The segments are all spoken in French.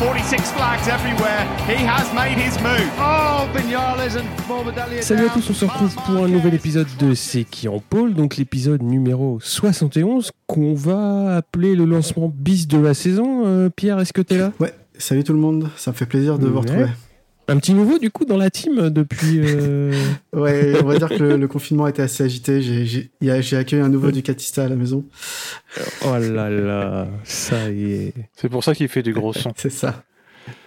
46 flags everywhere. He has made his move. Oh, Vignales and Morbidelli. Salut à tous, on se retrouve pour un nouvel épisode de C'est qui en pôle, donc l'épisode numéro 71 qu'on va appeler le lancement bis de la saison. Euh, Pierre, est-ce que t'es là? Ouais, salut tout le monde, ça me fait plaisir de vous retrouver. Un petit nouveau du coup dans la team depuis. euh, Ouais, on va dire que le, le confinement été assez agité. J'ai- accueilli un nouveau Ducatista à la maison. Oh là là, ça y est. C'est pour ça qu'il fait du gros son. C'est ça.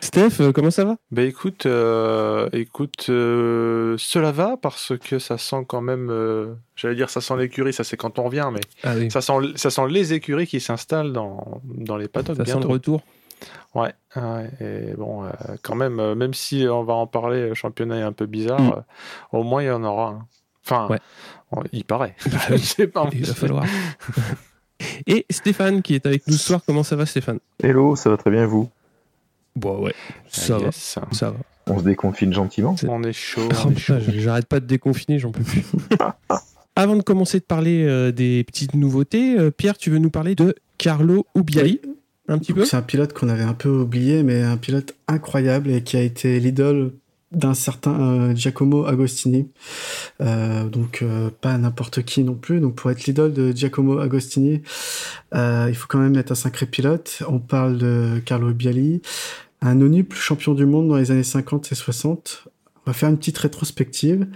Steph, euh, comment ça va? Bah écoute, euh, écoute, euh, cela va parce que ça sent quand même, euh, j'allais dire ça sent l'écurie, ça c'est quand on revient, mais Ah oui, ça sent, ça sent les écuries qui s'installent dans, dans les paddocks ça sent le bientôt. retour. Ouais, ouais, et bon, euh, quand même, euh, même si on va en parler, le championnat est un peu bizarre, Mm. euh, au moins il y en aura un. Enfin, Ouais. on- il paraît. Bah Je sais pas. Il va falloir. Et Stéphane qui est avec nous ce soir, comment ça va Stéphane? Hello, ça va très bien et vous? Bon ouais, ça Ah, va, yes. ça va. On se déconfine gentiment C'est- On est chaud. Oh, chaud. J'arrête pas de déconfiner, j'en peux plus. Avant de commencer de parler euh, des petites nouveautés, euh, Pierre, tu veux nous parler de Carlo Ubiali un petit peu C'est un pilote qu'on avait un peu oublié, mais un pilote incroyable et qui a été l'idole d'un certain euh, Giacomo Agostini. Euh, donc euh, pas n'importe qui non plus. Donc pour être l'idole de Giacomo Agostini, euh, il faut quand même être un sacré pilote. On parle de Carlo Biali, un ONUP champion du monde dans les années 50 et 60. On va faire une petite rétrospective.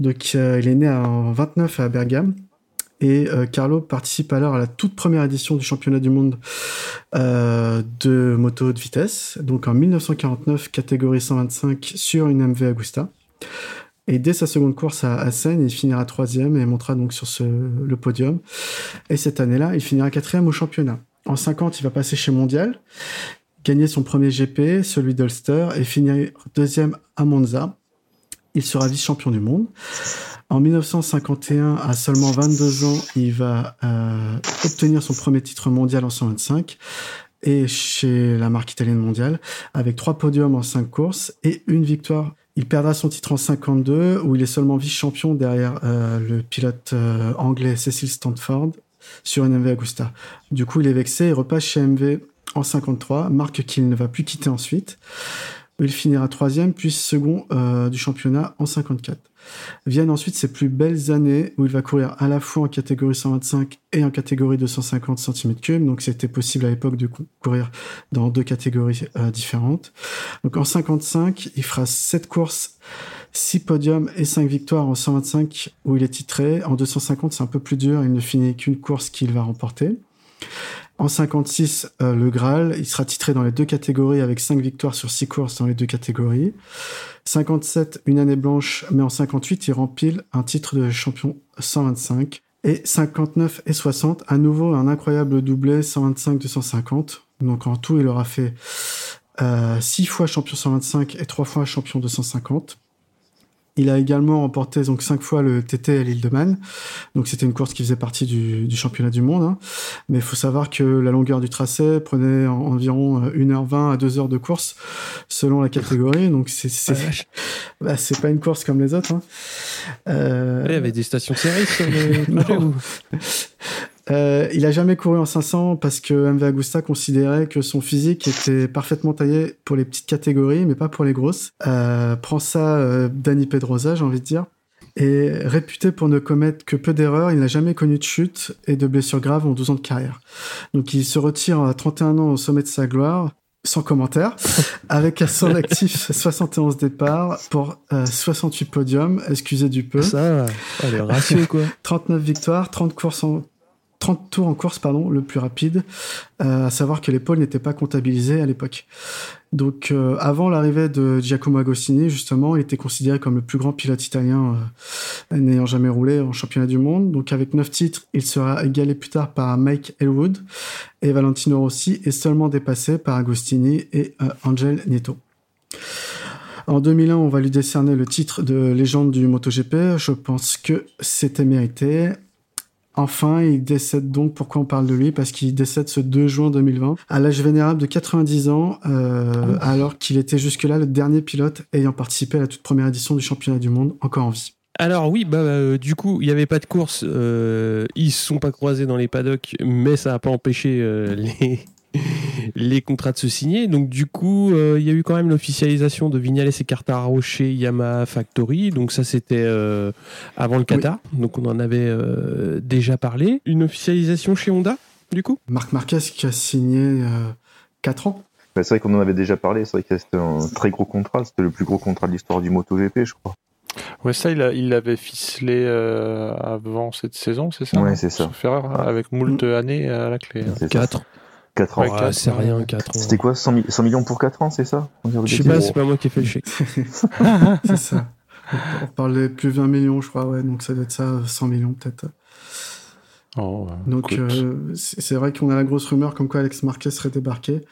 Donc il est né en 29 à Bergame. Et euh, Carlo participe alors à la toute première édition du championnat du monde euh, de moto de vitesse, donc en 1949, catégorie 125 sur une MV Agusta. Et dès sa seconde course à Assen, il finira troisième et montera donc sur le podium. Et cette année-là, il finira quatrième au championnat. En 50, il va passer chez Mondial, gagner son premier GP, celui d'Ulster, et finir deuxième à Monza. Il sera vice-champion du monde. En 1951, à seulement 22 ans, il va euh, obtenir son premier titre mondial en 125 et chez la marque italienne mondiale avec trois podiums en cinq courses et une victoire. Il perdra son titre en 52 où il est seulement vice-champion derrière euh, le pilote euh, anglais Cecil Stanford sur une MV Agusta. Du coup, il est vexé et repasse chez MV en 53, marque qu'il ne va plus quitter ensuite. Il finira troisième puis second du championnat en 54. Viennent ensuite ses plus belles années où il va courir à la fois en catégorie 125 et en catégorie 250 cm3. Donc c'était possible à l'époque de cou- courir dans deux catégories euh, différentes. Donc en 55, il fera 7 courses, 6 podiums et 5 victoires en 125 où il est titré. En 250, c'est un peu plus dur, il ne finit qu'une course qu'il va remporter. En 56, euh, le Graal, il sera titré dans les deux catégories avec 5 victoires sur 6 courses dans les deux catégories. 57, une année blanche, mais en 58, il rempile un titre de champion 125. Et 59 et 60, à nouveau un incroyable doublé 125-250. Donc en tout, il aura fait 6 fois champion 125 et 3 fois champion 250. Il a également remporté donc 5 fois le TT à l'île de Man. Donc c'était une course qui faisait partie du, du championnat du monde. hein. Mais il faut savoir que la longueur du tracé prenait en- environ euh, 1h20 à 2 heures de course selon la catégorie. Donc c'est c'est Ah, bah, pas une course comme les autres. hein. Euh, Il y avait des stations service euh, il a jamais couru en 500 parce que MV Agusta considérait que son physique était parfaitement taillé pour les petites catégories, mais pas pour les grosses. Euh, prends ça, euh, Danny Pedrosa, j'ai envie de dire. Et réputé pour ne commettre que peu d'erreurs, il n'a jamais connu de chute et de blessures graves en 12 ans de carrière. Donc il se retire à 31 ans au sommet de sa gloire, sans commentaire, avec à son actif 71 départs pour euh, 68 podiums, excusez du peu. Ça, oh, le ratio quoi. 39 victoires, 30 courses en 30 tours en course, pardon, le plus rapide, euh, à savoir que les pôles n'étaient pas comptabilisés à l'époque. Donc, euh, avant l'arrivée de Giacomo Agostini, justement, il était considéré comme le plus grand pilote italien euh, n'ayant jamais roulé en championnat du monde. Donc, avec 9 titres, il sera égalé plus tard par Mike Elwood et Valentino Rossi, et seulement dépassé par Agostini et Angel Nieto. En 2001, on va lui décerner le titre de légende du MotoGP. Je pense que c'était mérité. Enfin, il décède donc. Pourquoi on parle de lui? Parce qu'il décède ce 2 juin 2020, à l'âge vénérable de 90 ans, euh, alors qu'il était jusque-là le dernier pilote ayant participé à la toute première édition du championnat du monde, encore en vie. Alors oui, bah euh, du coup, il n'y avait pas de course. euh, ils se sont pas croisés dans les paddocks, mais ça n'a pas empêché les les contrats de se signer. Donc du coup, euh, il y a eu quand même l'officialisation de Vignales et Quartararo chez Yamaha Factory. Donc ça, c'était euh, avant le Qatar. Donc on en avait euh, déjà parlé. Une officialisation chez Honda, du coup? Marc Marquez qui a signé 4 ans. Bah, c'est vrai qu'on en avait déjà parlé, c'est vrai que c'était un très gros contrat, c'était le plus gros contrat de l'histoire du MotoGP, je crois. Ouais, ça, il a- il l'avait ficelé euh, avant cette saison, c'est ça Ouais, hein? c'est ça. Sauf erreur, hein, avec moult années à la clé. hein. C'est ça. 4. 4 ans. Ouais, c'est rien, 4 ans. C'était quoi 100, mi- 100 millions pour 4 ans, c'est ça Je sais pas, c'est pas moi qui ai fait le chèque. C'est ça. On parle de plus de 20 millions, je crois, ouais, donc ça doit être ça, 100 millions peut-être. Oh, Donc euh, c'est vrai qu'on a la grosse rumeur comme quoi Alex Marquez serait débarqué.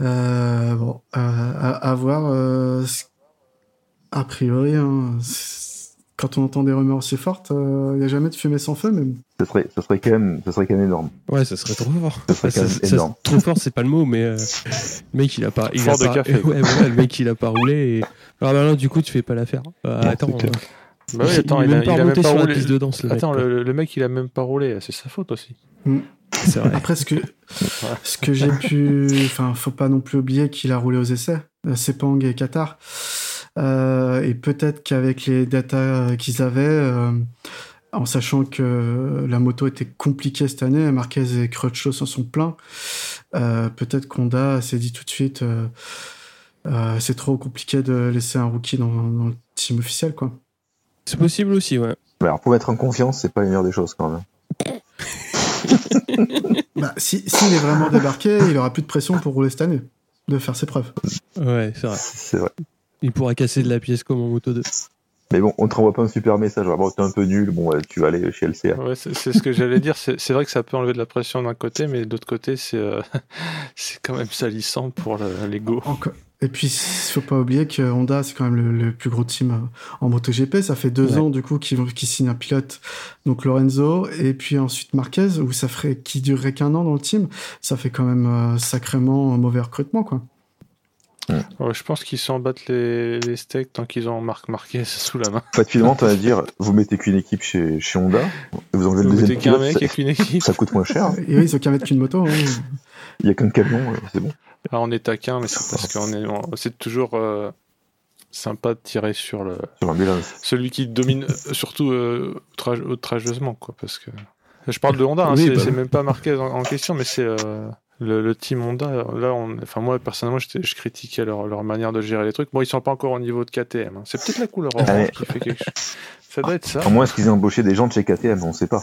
Euh, bon, euh, à, à voir. euh, a priori, hein, quand on entend des rumeurs aussi fortes, il n'y a jamais de fumée sans feu, mais Ce serait, ce serait quand même, ce serait quand même énorme. Ouais, ça serait trop fort. Ça serait Ça- quand même ça- énorme. trop fort, c'est pas le mot, mais euh, le mec, il a pas. Il Fort a de pas- café. Ouais, le mec, il a pas roulé. Et... Alors maintenant, du coup, tu fais pas l'affaire. Euh, attends. Bah oui, attends, il il, a, même pas il a remonté même pas sur la roulé. piste de danse, le mec, Attends, quoi. le, le mec, il a même pas roulé, c'est sa faute aussi. c'est vrai. après ce que, ce que j'ai pu... Enfin, faut pas non plus oublier qu'il a roulé aux essais, euh, Sepang et Qatar. Euh, et peut-être qu'avec les datas euh, qu'ils avaient, euh, en sachant que la moto était compliquée cette année, Marquez et Crutchlow s'en sont plaints, euh, peut-être qu'Honda s'est dit tout de suite euh, euh, c'est trop compliqué de laisser un rookie dans, dans le team officiel. quoi. C'est possible aussi, ouais. Bah, Alors, pour mettre en confiance, c'est pas la meilleure des choses quand même. Bah, si- S'il est vraiment débarqué, il aura plus de pression pour rouler cette année, de faire ses preuves. Ouais, c'est vrai. C'est vrai. Il pourra casser de la pièce comme en moto 2. Mais bon, on te renvoie pas un super message. genre, Bon, t'es un peu nul, bon, tu vas aller chez LCA. Ouais, c'est ce que j'allais dire. C'est vrai que ça peut enlever de la pression d'un côté, mais de l'autre côté, c'est euh, c'est quand même salissant pour le- l'ego. Et puis, il faut pas oublier que Honda, c'est quand même le, le plus gros team euh, en MotoGP. Ça fait deux Ouais. ans, du coup, qu'ils vont- qu'ils signent un pilote, donc Lorenzo, et puis ensuite Marquez, où ça ferait, qui durerait qu'un an dans le team. Ça fait quand même euh, sacrément un mauvais recrutement, quoi. Ouais, je pense qu'ils s'en battent les, les steaks tant qu'ils ont Marc Marquez sous la main. Finalement, t'as à dire, vous mettez qu'une équipe chez, chez Honda, et vous enlevez le Vous deuxième mettez qu'un pilote, mec ça, avec une équipe. ça coûte moins cher. Et oui, ils ont qu'à mettre qu'une moto. hein. Il y a qu'un camion, c'est bon. Là, on est taquin, mais c'est parce qu'on est. on- C'est toujours euh, sympa de tirer sur le Sur celui qui domine, euh, surtout euh, outrage- outrageusement, quoi. Parce que je parle de Honda, hein, Oui, c'est bah même pas Marquez en, en question, mais c'est euh, le, le team Honda. Là, on, enfin moi personnellement, je critiquais leur, leur manière de gérer les trucs. Bon, ils sont pas encore au niveau de KTM. hein. C'est peut-être la couleur orange ouais. qui fait quelque chose. Ça doit être ça. À moins est-ce qu'ils aient embauché des gens de chez KTM, on sait pas.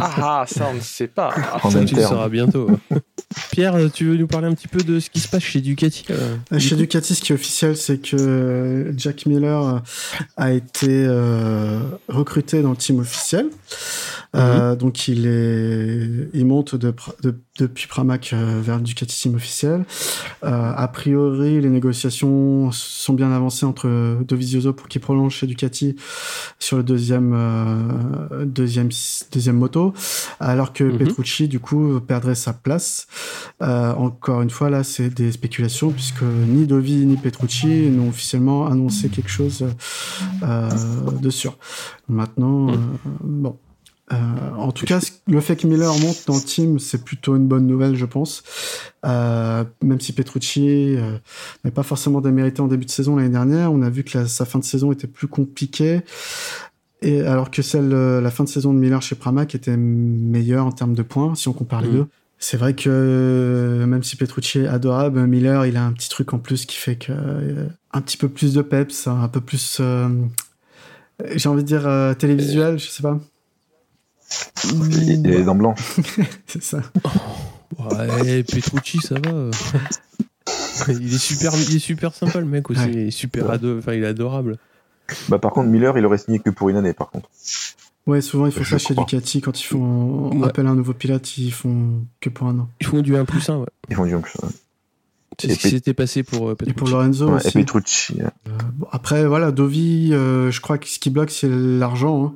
Ah, ah, ça on ne sait pas. En Ça, tu le sauras bientôt. Pierre, tu veux nous parler un petit peu de ce qui se passe chez Ducati euh, Chez Ducati, ce qui est officiel, c'est que Jack Miller a été euh, recruté dans le team officiel. Euh, donc il est, il monte de- depuis Pramac euh, vers le Ducati team officiel. Euh, a priori, les négociations sont bien avancées entre Dovizioso pour qu'il prolonge chez Ducati sur le deuxième euh, deuxième deuxième moto, alors que Mhm. Petrucci du coup perdrait sa place. Euh, encore une fois, là, c'est des spéculations puisque ni Dovi ni Petrucci n'ont officiellement annoncé quelque chose euh, de sûr. Maintenant, euh, bon. Euh, en tout cas, le fait que Miller monte dans le team, c'est plutôt une bonne nouvelle, je pense. Euh, même si Petrucci euh, n'est pas forcément démérité en début de saison l'année dernière, on a vu que la- sa fin de saison était plus compliquée. Et alors que celle, euh, la fin de saison de Miller chez Pramac était meilleure en termes de points, si on compare les Mhm. deux. C'est vrai que même si Petrucci est adorable, Miller, il a un petit truc en plus qui fait que un petit peu plus de peps, un peu plus, j'ai envie de dire télévisuel, je sais pas. Il il a les dents blanches. C'est ça. Ouais, Petrucci, ça va. il est super, il est super sympa le mec aussi. Ouais. Il est super ado, enfin, il est adorable. Bah, par contre, Miller, il aurait signé que pour une année, par contre. Ouais, souvent ils font Je ça chez. Ducati quand ils font Ouais. appel à un nouveau pilote, ils font que pour un an. Ils font du 1 plus 1, ouais. Ils font du plus. C'est Et ce qui s'était passé pour euh, Et pour Petrucci. Lorenzo Ouais, aussi. et Petrucci. euh, Bon, après, voilà, Dovi, euh, je crois que ce qui bloque, c'est l'argent. hein.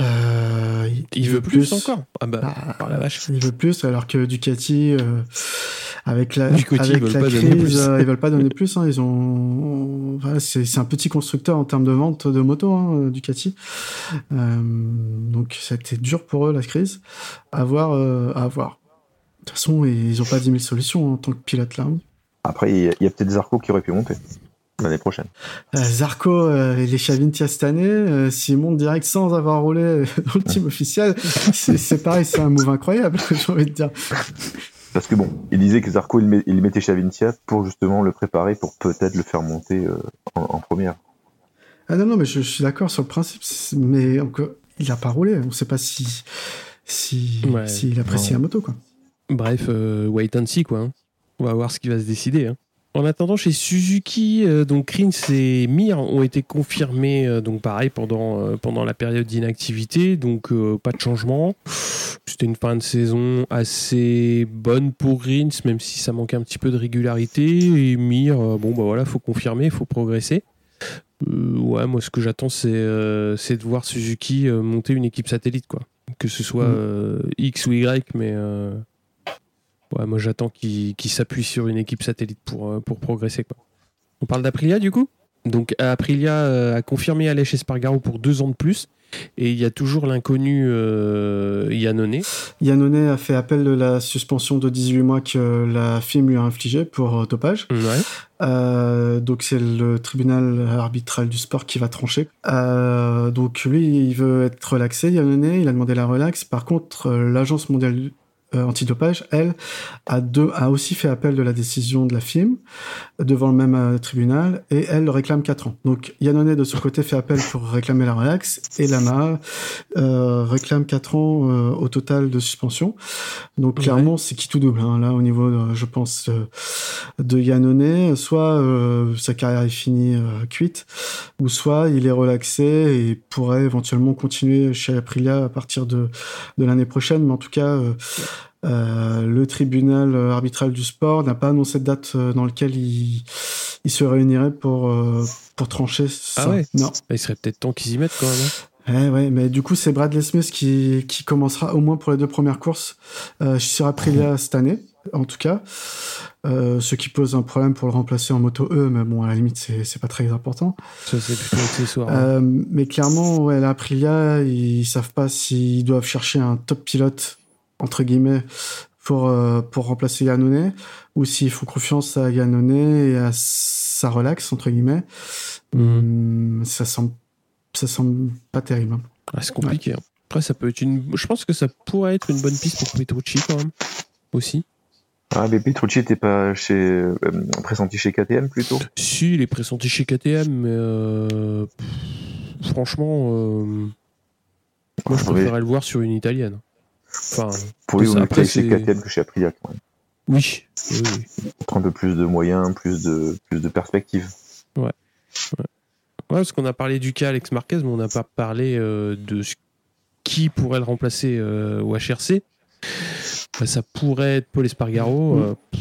Euh, Il veut plus encore Ah bah, Ah, par la vache. Il veut plus, alors que Ducati, euh, avec la, Ducati, avec ils la pas crise, euh, ils veulent pas donner plus. hein. ils ont, voilà, c'est c'est un petit constructeur en termes de vente de motos, hein, Ducati. Euh, donc, ça a été dur pour eux la crise. À voir, euh, à voir. De toute façon, ils ont pas 10 000 solutions en tant que pilote là. hein. Après, il y a, il y a peut-être Zarco qui aurait pu monter l'année prochaine. Euh, Zarco, euh, il est cette année. Euh, S'il monte direct sans avoir roulé euh, dans le team officiel, c'est pareil, c'est un move incroyable, j'ai envie de dire. Parce que bon, il disait que Zarco, il, met- il le mettait chez Avintia pour justement le préparer pour peut-être le faire monter euh, en, en première. Ah non, non, mais je, je suis d'accord sur le principe, mais encore, il a pas roulé. On sait pas si si Ouais. apprécie Non. la moto, quoi. Bref, euh, wait and see, quoi. hein. On va voir ce qui va se décider. hein. En attendant, chez Suzuki, euh, donc Rins et Mir ont été confirmés, euh, donc pareil, pendant, euh, pendant la période d'inactivité, donc pas de changement. C'était une fin de saison assez bonne pour Rins, même si ça manquait un petit peu de régularité. Et Mir, bon, bah voilà, faut confirmer, il faut progresser. Ouais, moi, ce que j'attends, c'est de voir Suzuki monter une équipe satellite, quoi. Que ce soit euh, X ou Y, mais. Ouais, moi j'attends qu'il qu'il s'appuie sur une équipe satellite pour, euh, pour progresser. Quoi. On parle d'Aprilia du coup? Donc Aprilia euh, a confirmé Aleix Espargaro pour deux ans de plus. Et il y a toujours l'inconnu euh, Yannone. Yannone a fait appel de la suspension de 18 mois que la FIM lui a infligée pour euh, dopage. Ouais. Euh, donc c'est le tribunal arbitral du sport qui va trancher. Euh, donc lui, il veut être relaxé, Yannone, il a demandé la relaxe. Par contre, l'agence mondiale euh, antidopage, elle, a, deux, a aussi fait appel de la décision de la FIM devant le même euh, tribunal et elle réclame 4 ans. Donc Yannone de son côté fait appel pour réclamer la relaxe et Lama euh, réclame 4 ans euh, au total de suspension. Donc Ouais. clairement, c'est qui tout double hein, là au niveau, euh, je pense, de Yannone. Soit euh, sa carrière est finie, euh, cuite, ou soit il est relaxé et pourrait éventuellement continuer chez Aprilia à partir de, de l'année prochaine. Mais en tout cas, euh, euh, le tribunal arbitral du sport n'a pas annoncé de date euh, dans laquelle il, il se réunirait pour, euh, pour trancher ça. Ah ouais Non. Bah, il serait peut-être temps qu'ils y mettent quand même. hein. Eh ouais, mais du coup, c'est Bradley Smith qui, qui commencera au moins pour les deux premières courses euh, sur Aprilia cette année, en tout cas. Euh, ce qui pose un problème pour le remplacer en moto E, mais bon, à la limite, c'est pas très important. Ça c'est plutôt accessoire. hein. Euh, mais clairement, ouais, la Aprilia, ils savent pas s'ils doivent chercher un top pilote, entre guillemets, pour, euh, pour remplacer Yannone, ou s'ils font confiance à Yannone et à sa relax, entre guillemets. Mhm. Hum, ça semble, ça semble pas terrible. hein. Ah, c'est compliqué. hein. Après, ça peut être une. Je pense que ça pourrait être une bonne piste pour Petrucci quand même. Aussi. Ah, mais Petrucci était pas chez, euh, pressenti chez KTM plutôt? Si, il est pressenti chez KTM, mais euh, pff, franchement, euh, moi je Ouais. préférerais le voir sur une italienne. Enfin, Pour lui, après, c'est- KTM que chez Aprilia. quand même. oui. oui, oui. Un peu plus de moyens, plus de, plus de perspectives. Ouais, parce qu'on a parlé du cas Alex Marquez, mais on n'a pas parlé euh, de qui pourrait le remplacer euh, au HRC. Bah, ça pourrait être Paul Espargaro. Mm. euh, pff,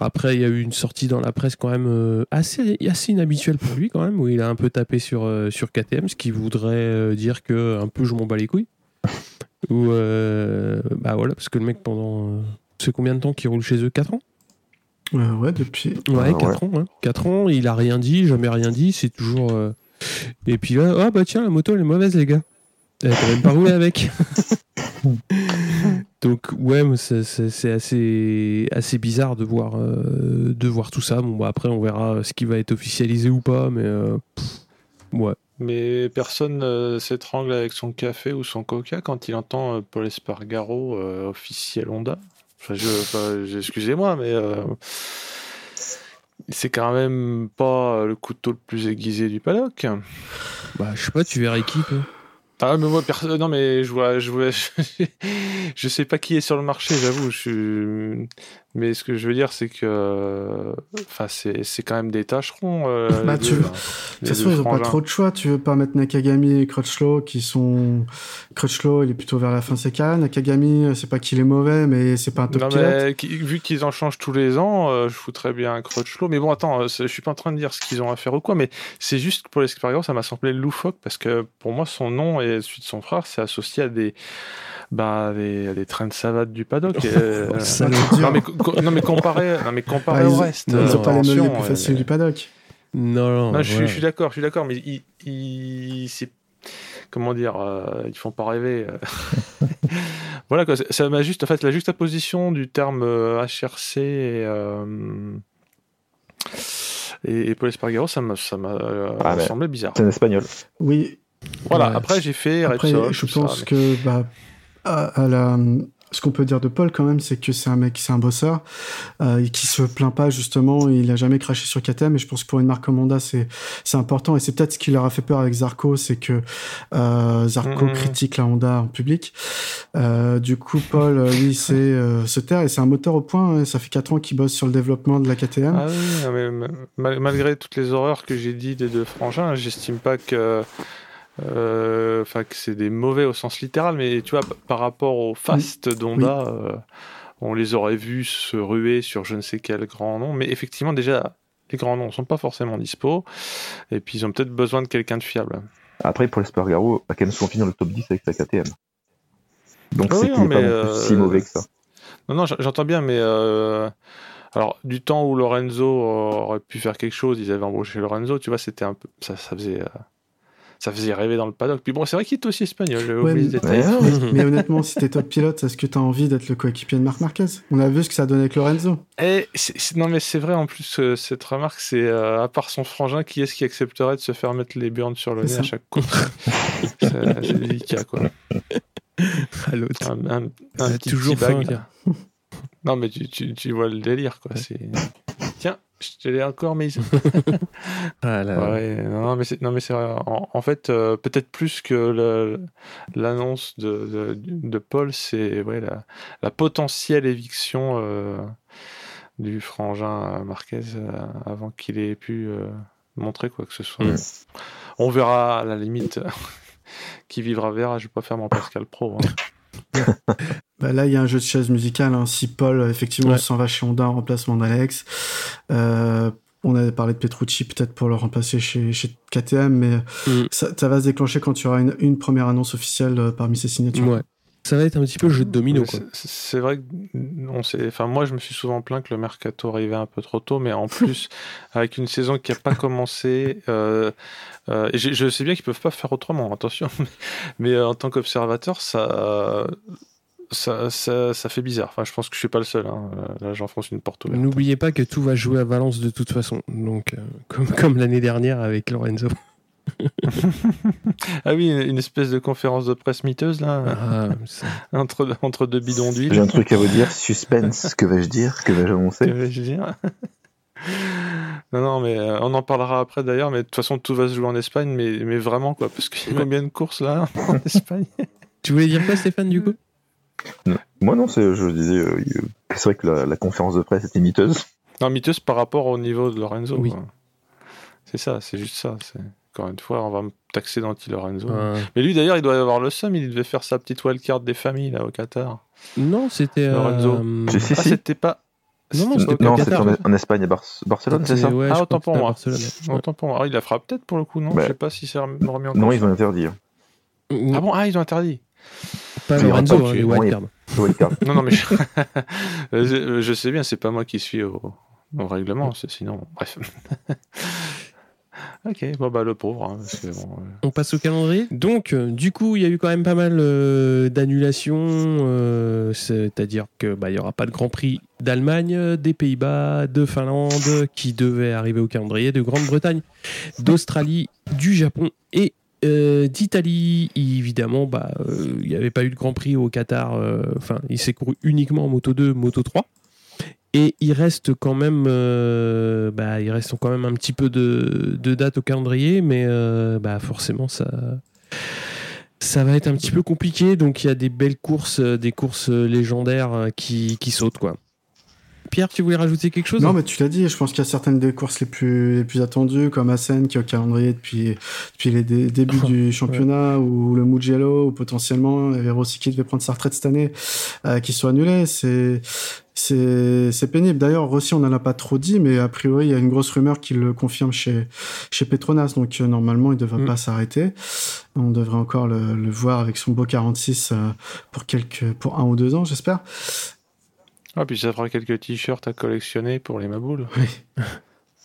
après, il y a eu une sortie dans la presse quand même euh, assez, assez inhabituelle pour lui, quand même, où il a un peu tapé sur, sur KTM, ce qui voudrait dire que un peu je m'en bats les couilles. Ou, euh, bah voilà, parce que le mec, pendant. euh, c'est combien de temps qu'il roule chez eux? 4 ans? Euh, ouais, depuis. Ouais, Ah, 4 ans. Hein. 4 ans, il a rien dit, jamais rien dit, c'est toujours. euh, Et puis là, ah bah tiens, la moto elle est mauvaise, les gars. Elle a quand même pas roulé avec. Donc, ouais, c'est- assez, assez bizarre de voir, euh, de voir tout ça. Bon, bah, après, on verra ce qui va être officialisé ou pas, mais. euh, pff, ouais. Mais personne euh, s'étrangle avec son café ou son coca quand il entend euh, Paul Espargaro euh, officiel Honda. Enfin, je, excusez-moi, mais c'est quand même pas le couteau le plus aiguisé du paddock. Bah, je sais pas, tu verras qui, toi? Ah, mais moi, perso- non, mais je vois, je vois, je sais pas qui est sur le marché, j'avoue. Je suis... Mais ce que je veux dire, c'est que, enfin, c'est quand même des tâcherons. euh, Bah, les tu deux, veux- là. De toute façon, ils ont pas trop de choix. Tu veux pas mettre Nakagami et Crutchlow qui sont. Crutchlow, il est plutôt vers la fin de ses carrières. Nakagami, euh, c'est pas qu'il est mauvais, mais c'est pas un top Non, mais vu qu'ils en changent tous les ans, euh, je foutrais bien Crutchlow. Mais bon, attends, euh, je suis pas en train de dire ce qu'ils ont à faire ou quoi, mais c'est juste pour l'expérience, ça m'a semblé loufoque parce que pour moi, son nom et celui de son frère, c'est associé à des, bah, à des, à des trains de savate du paddock. et, euh, Ça, non, mais, non, mais comparé, non, mais comparé Ah, au ils- reste. non, Ils euh, ont pas les meules les plus euh, faciles du paddock. Non, non, non, je, voilà. je suis d'accord, je suis d'accord, mais ils, ils, c'est- comment dire, euh, ils font pas rêver. euh. voilà quoi, ça- m'a juste, en fait, la juxtaposition du terme euh, HRC et, euh, et, et Paul Espargaro, ça m'a, ça m'a euh, Ah, semblé bizarre. C'est un espagnol. Oui, Voilà. Ouais. Après, j'ai fait Après, Repsol, je tout ça, pense mais- que bah, à, à la, ce qu'on peut dire de Paul quand même, c'est que c'est un mec, c'est un bosseur euh, et qui se plaint pas justement. Il a jamais craché sur KTM et je pense que pour une marque comme Honda, c'est c'est important et c'est peut-être ce qui leur a fait peur avec Zarco, c'est que euh, Zarco Mhm. critique la Honda en public. Euh, du coup, Paul, euh, lui, c'est euh, se taire et c'est un moteur au point. hein. Ça fait quatre ans qu'il bosse sur le développement de la KTM. Ah oui, non, mais ma- mal- malgré toutes les horreurs que j'ai dit des deux frangins, j'estime pas que, euh, enfin que c'est des mauvais au sens littéral, mais tu vois, par rapport au fast d'Honda, euh, on les aurait vus se ruer sur je ne sais quel grand nom, mais effectivement déjà les grands noms sont pas forcément dispo, et puis ils ont peut-être besoin de quelqu'un de fiable. Après, pour l'Espargaro, a quand même souvent fini dans le top 10 avec sa KTM. Donc Ah c'est oui, qu'il non, n'est pas mais, non plus si euh, mauvais que ça. Non, non, j'entends bien, mais euh, alors du temps où Lorenzo aurait pu faire quelque chose, ils avaient embauché Lorenzo, tu vois, c'était un peu, ça, ça faisait, euh, ça faisait rêver dans le paddock. Puis bon, c'est vrai qu'il est aussi espagnol, j'ai Ouais, mais- détail. Ouais, Mais, mais honnêtement, si t'es top pilote, est-ce que t'as envie d'être le coéquipier de Marc Marquez? On a vu ce que ça a donné avec Lorenzo. Et c'est- non, mais c'est vrai en plus euh, cette remarque, c'est euh, à part son frangin, qui est-ce qui accepterait de se faire mettre les burnes sur le nez ça. à chaque course C'est c'est délicat quoi. À l'autre. Un, un- un petit toujours faim. Non, mais tu, tu, tu vois le délire quoi. C'est je te l'ai encore mise. Ah Ouais, non, mais c'est, non, mais c'est vrai. En, en fait, euh, peut-être plus que le- l'annonce de, de, de Paul, c'est ouais, la, la potentielle éviction euh, du frangin Marquez euh, avant qu'il ait pu montrer quoi que ce soit. On verra à la limite. qui vivra verra. Je vais pas faire mon Pascal Pro. hein. Bah là, il y a un jeu de chaise musicale. hein. Si Paul, effectivement, Ouais. s'en va chez Honda en remplacement d'Alex, euh, on avait parlé de Petrucci peut-être pour le remplacer chez, chez KTM, mais Mm. ça, ça va se déclencher quand tu auras une, une première annonce officielle euh, parmi ces signatures. ouais. Ça va être un petit peu le jeu de domino, c'est- vrai que on enfin moi je me suis souvent plaint que le mercato arrivait un peu trop tôt, mais en plus avec une saison qui a pas commencé, euh, euh, je, je sais bien qu'ils peuvent pas faire autrement, attention, mais euh, en tant qu'observateur ça, ça, ça, ça fait bizarre. Enfin je pense que je suis pas le seul. Hein. Là j'enfonce une porte ouverte. N'oubliez pas que tout va jouer à Valence de toute façon. Donc, euh, comme, comme l'année dernière avec Lorenzo. Ah oui, une espèce de conférence de presse miteuse là, Ah, entre entre deux bidons d'huile. J'ai un truc à vous dire, suspense, que vais-je dire, que vais-je Que annoncer vais-je dire? Non, non, mais euh, on en parlera après d'ailleurs, mais de toute façon tout va se jouer en Espagne, mais, mais vraiment quoi, parce qu'il y a combien de courses là en Espagne? Tu voulais dire quoi, Stéphane, du coup? Moi non, c'est- je disais, euh, c'est vrai que la, la conférence de presse était miteuse. Non, miteuse par rapport au niveau de Lorenzo. Oui. C'est ça, c'est juste ça. Encore une fois, on va me taxer d'anti-Lorenzo. Euh, Mais lui d'ailleurs, il doit avoir le seum, il devait faire sa petite wildcard des familles là au Qatar. Non, c'était. Lorenzo. euh, Si, si, Ah, si. c'était pas. Non, non, c'était en, en Espagne à Bar- Barcelone, c'est ça ouais, Ah, autant pour moi. Ouais. Autant pour moi. Ah, il la fera peut-être pour le coup, non? Bah. Je sais pas si c'est remis en Non, ils ont interdit. Ah bon? Ah, ils ont interdit. Pas Lorenzo, pas hein, les wildcards. Non, non, mais je, je, je sais bien, c'est pas moi qui suis au, au règlement, c'est sinon. Bref. Ok, bon, bah, le pauvre. hein, euh, On passe au calendrier. Donc, euh, du coup, il y a eu quand même pas mal euh, d'annulations. C'est-à-dire que bah, aura pas de Grand Prix d'Allemagne, des Pays-Bas, de Finlande, qui devait arriver au calendrier, de Grande-Bretagne, d'Australie, du Japon et d'Italie. Évidemment, bah, il n'y avait pas eu de Grand Prix au Qatar. Enfin, il s'est couru uniquement en Moto 2, Moto 3. Et il reste quand même, euh, bah, il reste quand un petit peu de, dates au calendrier, mais euh, bah, forcément ça, ça va être un petit peu compliqué. Donc il y a des belles courses, euh, des courses légendaires qui, qui sautent quoi. Pierre, tu voulais rajouter quelque chose Non, mais tu l'as dit, je pense qu'il y a certaines des courses les plus, les plus attendues, comme Assen qui est au calendrier depuis, depuis les dé- débuts du championnat, ou le Mugello, ou potentiellement, il y avait Rossi qui devait prendre sa retraite cette année, euh, qui sont annulés. C'est, c'est, c'est pénible. D'ailleurs, Rossi, on n'en a pas trop dit, mais a priori, il y a une grosse rumeur qui le confirme chez, chez Petronas, donc euh, normalement, il ne devrait Mm. pas s'arrêter. On devrait encore le, le voir avec son beau 46 euh, pour quelques, pour un ou deux ans, j'espère. Ah, puis ça fera quelques t-shirts à collectionner pour les maboules. Oui.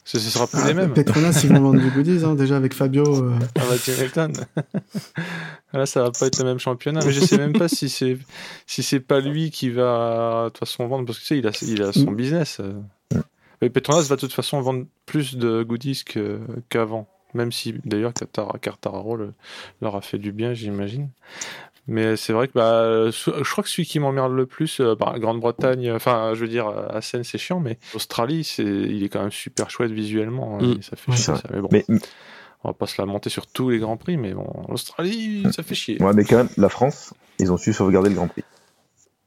Ce, ce sera plus Ah, les mêmes. Petronas, ils vont vendre du goodies, hein, déjà avec Fabio. euh, Ah bah Elton. Là, ça va pas être le même championnat. Mais je sais même pas si c'est si c'est pas lui qui va de toute façon vendre parce que tu sais, il a il a son business. euh. Mais Petronas va de toute façon vendre plus de goodies que- qu'avant. Même si d'ailleurs le- leur a fait du bien, j'imagine. Mais c'est vrai que bah, je crois que celui qui m'emmerde le plus, euh, bah, Grande-Bretagne, euh, enfin, je veux dire, euh, Assen, c'est chiant, mais Australie, c'est, il est quand même super chouette visuellement. hein, Mm. et ça fait chier, ça. Mais bon, Mais, on va pas se lamenter sur tous les grands prix, mais bon, l'Australie, ça fait chier. ouais, mais quand même, la France, ils ont su sauvegarder le Grand Prix.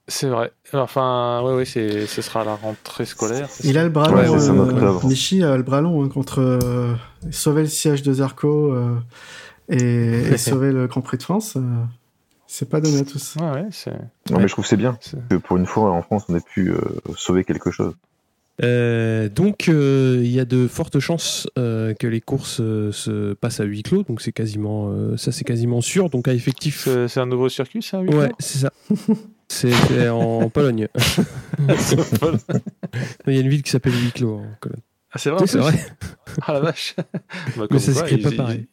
C'est vrai. Enfin, oui, oui, c'est, ce sera la rentrée scolaire. Il ça a le bras Ouais, long. euh. Michi a le bras long hein, contre euh, sauver le siège de Zarco euh, et, et sauver le Grand Prix de France. C'est pas donné à tous. Ouais, ouais, c'est. Non, Ouais. mais je trouve que c'est bien c'est- que pour une fois en France, on ait pu euh, sauver quelque chose. Euh, donc euh, il y a de fortes chances euh, que les courses euh, se passent à huis clos, donc c'est quasiment euh, ça c'est quasiment sûr. Donc à effectif, C'est, c'est un nouveau circuit, ça, huis ouais clos c'est ça. C'est c'est en Pologne. C'est pas- Il y a une ville qui s'appelle huis clos en Pologne. Ah, c'est vrai, c'est vrai. Ah la vache Bah, Mais ça s'écrit pas ils- pareil.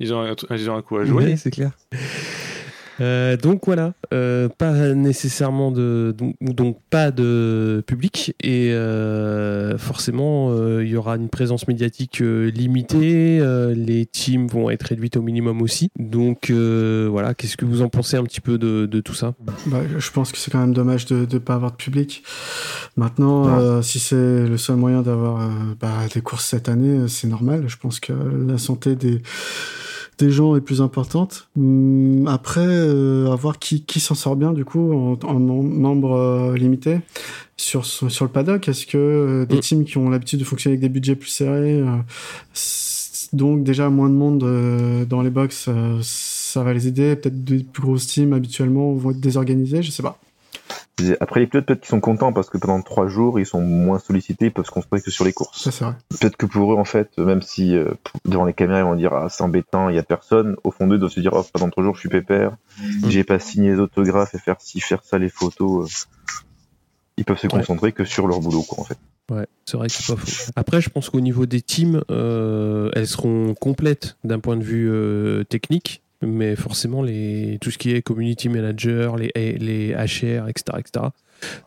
Ils, ils ont un, ils ont un coup à jouer. Ouais, c'est clair. Euh, donc voilà, euh, pas nécessairement de donc, donc pas de public et euh, forcément il y aura une présence médiatique limitée, les teams vont être réduites au minimum aussi. Donc voilà, qu'est-ce que vous en pensez un petit peu de, de tout ça? Bah, je pense que c'est quand même dommage de ne pas avoir de public. Maintenant, Ouais. si c'est le seul moyen d'avoir bah, des courses cette année, c'est normal. Je pense que la santé des, des gens est plus importante. Hum, après, euh, à voir qui, qui s'en sort bien du coup en, en membre euh, limité sur, sur sur le paddock. Est-ce que euh, des Mm. teams qui ont l'habitude de fonctionner avec des budgets plus serrés, euh, donc déjà moins de monde euh, dans les box, euh, ça va les aider. Peut-être des plus grosses teams habituellement vont être désorganisées, je sais pas. Après, les pilotes, peut-être qu'ils sont contents parce que pendant trois jours, ils sont moins sollicités, ils peuvent se concentrer que sur les courses. Peut-être que pour eux, en fait, même si euh, devant les caméras, ils vont dire ah, c'est embêtant, il y a personne, au fond d'eux, ils doivent se dire oh, pendant trois jours, je suis pépère, j'ai pas signé les autographes et faire ci, faire ça, les photos. euh, Ils peuvent se Ouais. concentrer que sur leur boulot, quoi, en fait. Ouais, c'est vrai que c'est pas faux. Après, je pense qu'au niveau des teams, euh, elles seront complètes d'un point de vue euh, technique, mais forcément, les, tout ce qui est community manager, les, les HR, etc., etc.,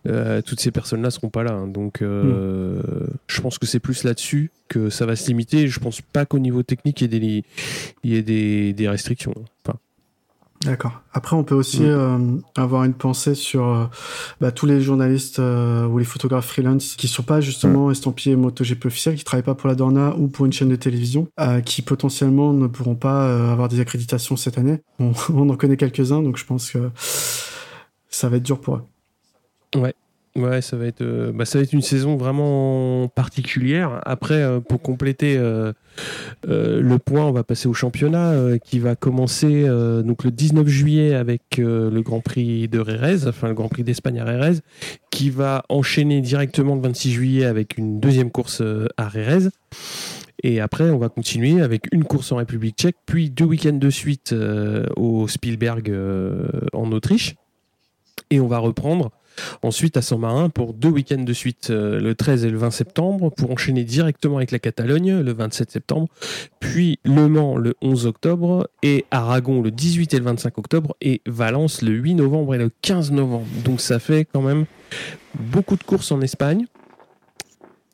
euh, toutes ces personnes-là seront pas là. hein. donc, euh, je pense que c'est plus là-dessus que ça va se limiter. Je pense pas qu'au niveau technique, il y ait des, il y ait des, des restrictions. Enfin, D'accord. Après, on peut aussi Mm. euh, avoir une pensée sur euh, bah, tous les journalistes euh, ou les photographes freelance qui sont pas justement estampillés MotoGP officiel, qui travaillent pas pour la Dorna ou pour une chaîne de télévision, euh, qui potentiellement ne pourront pas euh, avoir des accréditations cette année. On, on en connaît quelques-uns, donc je pense que ça va être dur pour eux. Ouais, ça va être, euh, bah, ça va être une saison vraiment particulière. Après, euh, pour compléter euh, le point, on va passer au championnat qui va commencer donc le 19 juillet avec le Grand Prix de Rérez, enfin le Grand Prix d'Espagne à Rérez, qui va enchaîner directement le 26 juillet avec une deuxième course à Rérez. Et après, on va continuer avec une course en République tchèque, puis deux week-ends de suite au Spielberg en Autriche. Et on va reprendre Ensuite, à Saint-Marin pour deux week-ends de suite, euh, le 13 et le 20 septembre, pour enchaîner directement avec la Catalogne le 27 septembre, puis Le Mans le 11 octobre, et Aragon le 18 et le 25 octobre, et Valence le 8 novembre et le 15 novembre. Donc ça fait quand même beaucoup de courses en Espagne.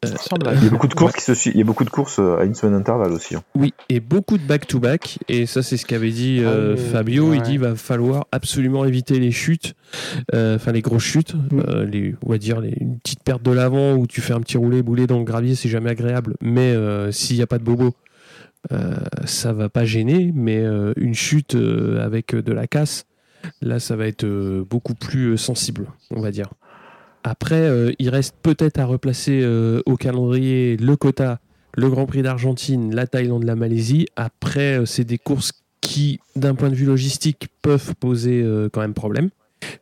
Euh. Il y a beaucoup de courses qui se suivent. Il y a beaucoup de courses euh, à une semaine d'intervalle aussi. hein. Oui, et beaucoup de back-to-back. Et ça, c'est ce qu'avait dit euh, oui, Fabio. Il dit va falloir absolument éviter les chutes, euh, enfin les grosses chutes. Mm. euh, les, on va dire les, une petite perte de l'avant où tu fais un petit roulé boulet dans le gravier, c'est jamais agréable. Mais euh, s'il n'y a pas de bobo, euh, ça va pas gêner. Mais euh, une chute euh, avec de la casse, là, ça va être euh, beaucoup plus sensible, on va dire. Après, euh, il reste peut-être à replacer euh, au calendrier le quota, le Grand Prix d'Argentine, la Thaïlande, la Malaisie. Après, euh, c'est des courses qui, d'un point de vue logistique, peuvent poser quand même problème,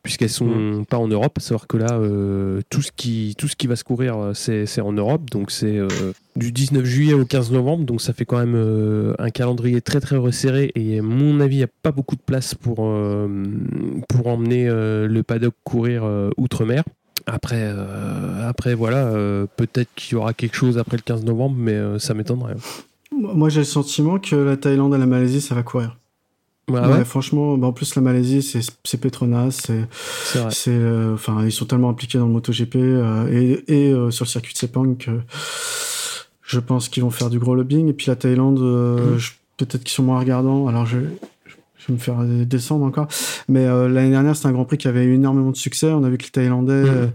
puisqu'elles sont pas en Europe. À savoir que là, euh, tout, ce qui, tout ce qui va se courir, c'est en Europe. Donc c'est euh, du 19 juillet au 15 novembre. Donc ça fait quand même euh, un calendrier très très resserré. Et à mon avis, il n'y a pas beaucoup de place pour, pour emmener le paddock courir outre-mer. Après, euh, après voilà, euh, peut-être qu'il y aura quelque chose après le 15 novembre, mais euh, ça m'étonnerait. Moi, j'ai le sentiment que la Thaïlande et la Malaisie, ça va courir. Ah Ouais, ouais, franchement, bah, en plus, la Malaisie, c'est Petronas, c'est enfin, ils sont tellement impliqués dans le MotoGP et, et sur le circuit de Sepang que je pense qu'ils vont faire du gros lobbying. Et puis la Thaïlande, je- peut-être qu'ils sont moins regardants. Alors je, je vais me faire descendre encore. Mais euh, l'année dernière, c'était un Grand Prix qui avait eu énormément de succès. On a vu que les Thaïlandais Mhm. euh,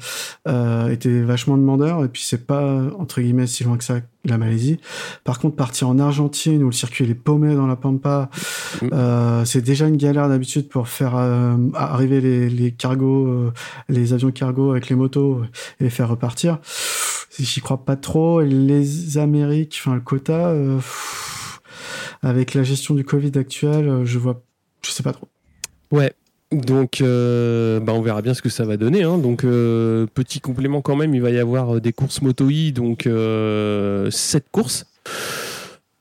euh, étaient vachement demandeurs. Et puis c'est pas entre guillemets si loin que ça la Malaisie. Par contre, partir en Argentine où le circuit est paumé dans la pampa, Mhm. euh, c'est déjà une galère d'habitude pour faire euh, arriver les, les cargos, euh, les avions cargo avec les motos euh, et les faire repartir. J'y crois pas trop. Et les Amériques, enfin le quota, euh, avec la gestion du Covid actuelle, euh, je vois, je sais pas trop. Ouais. Donc, euh, bah, on verra bien ce que ça va donner. hein. Donc, euh, petit complément quand même, il va y avoir euh, des courses Moto I, donc euh, 7 courses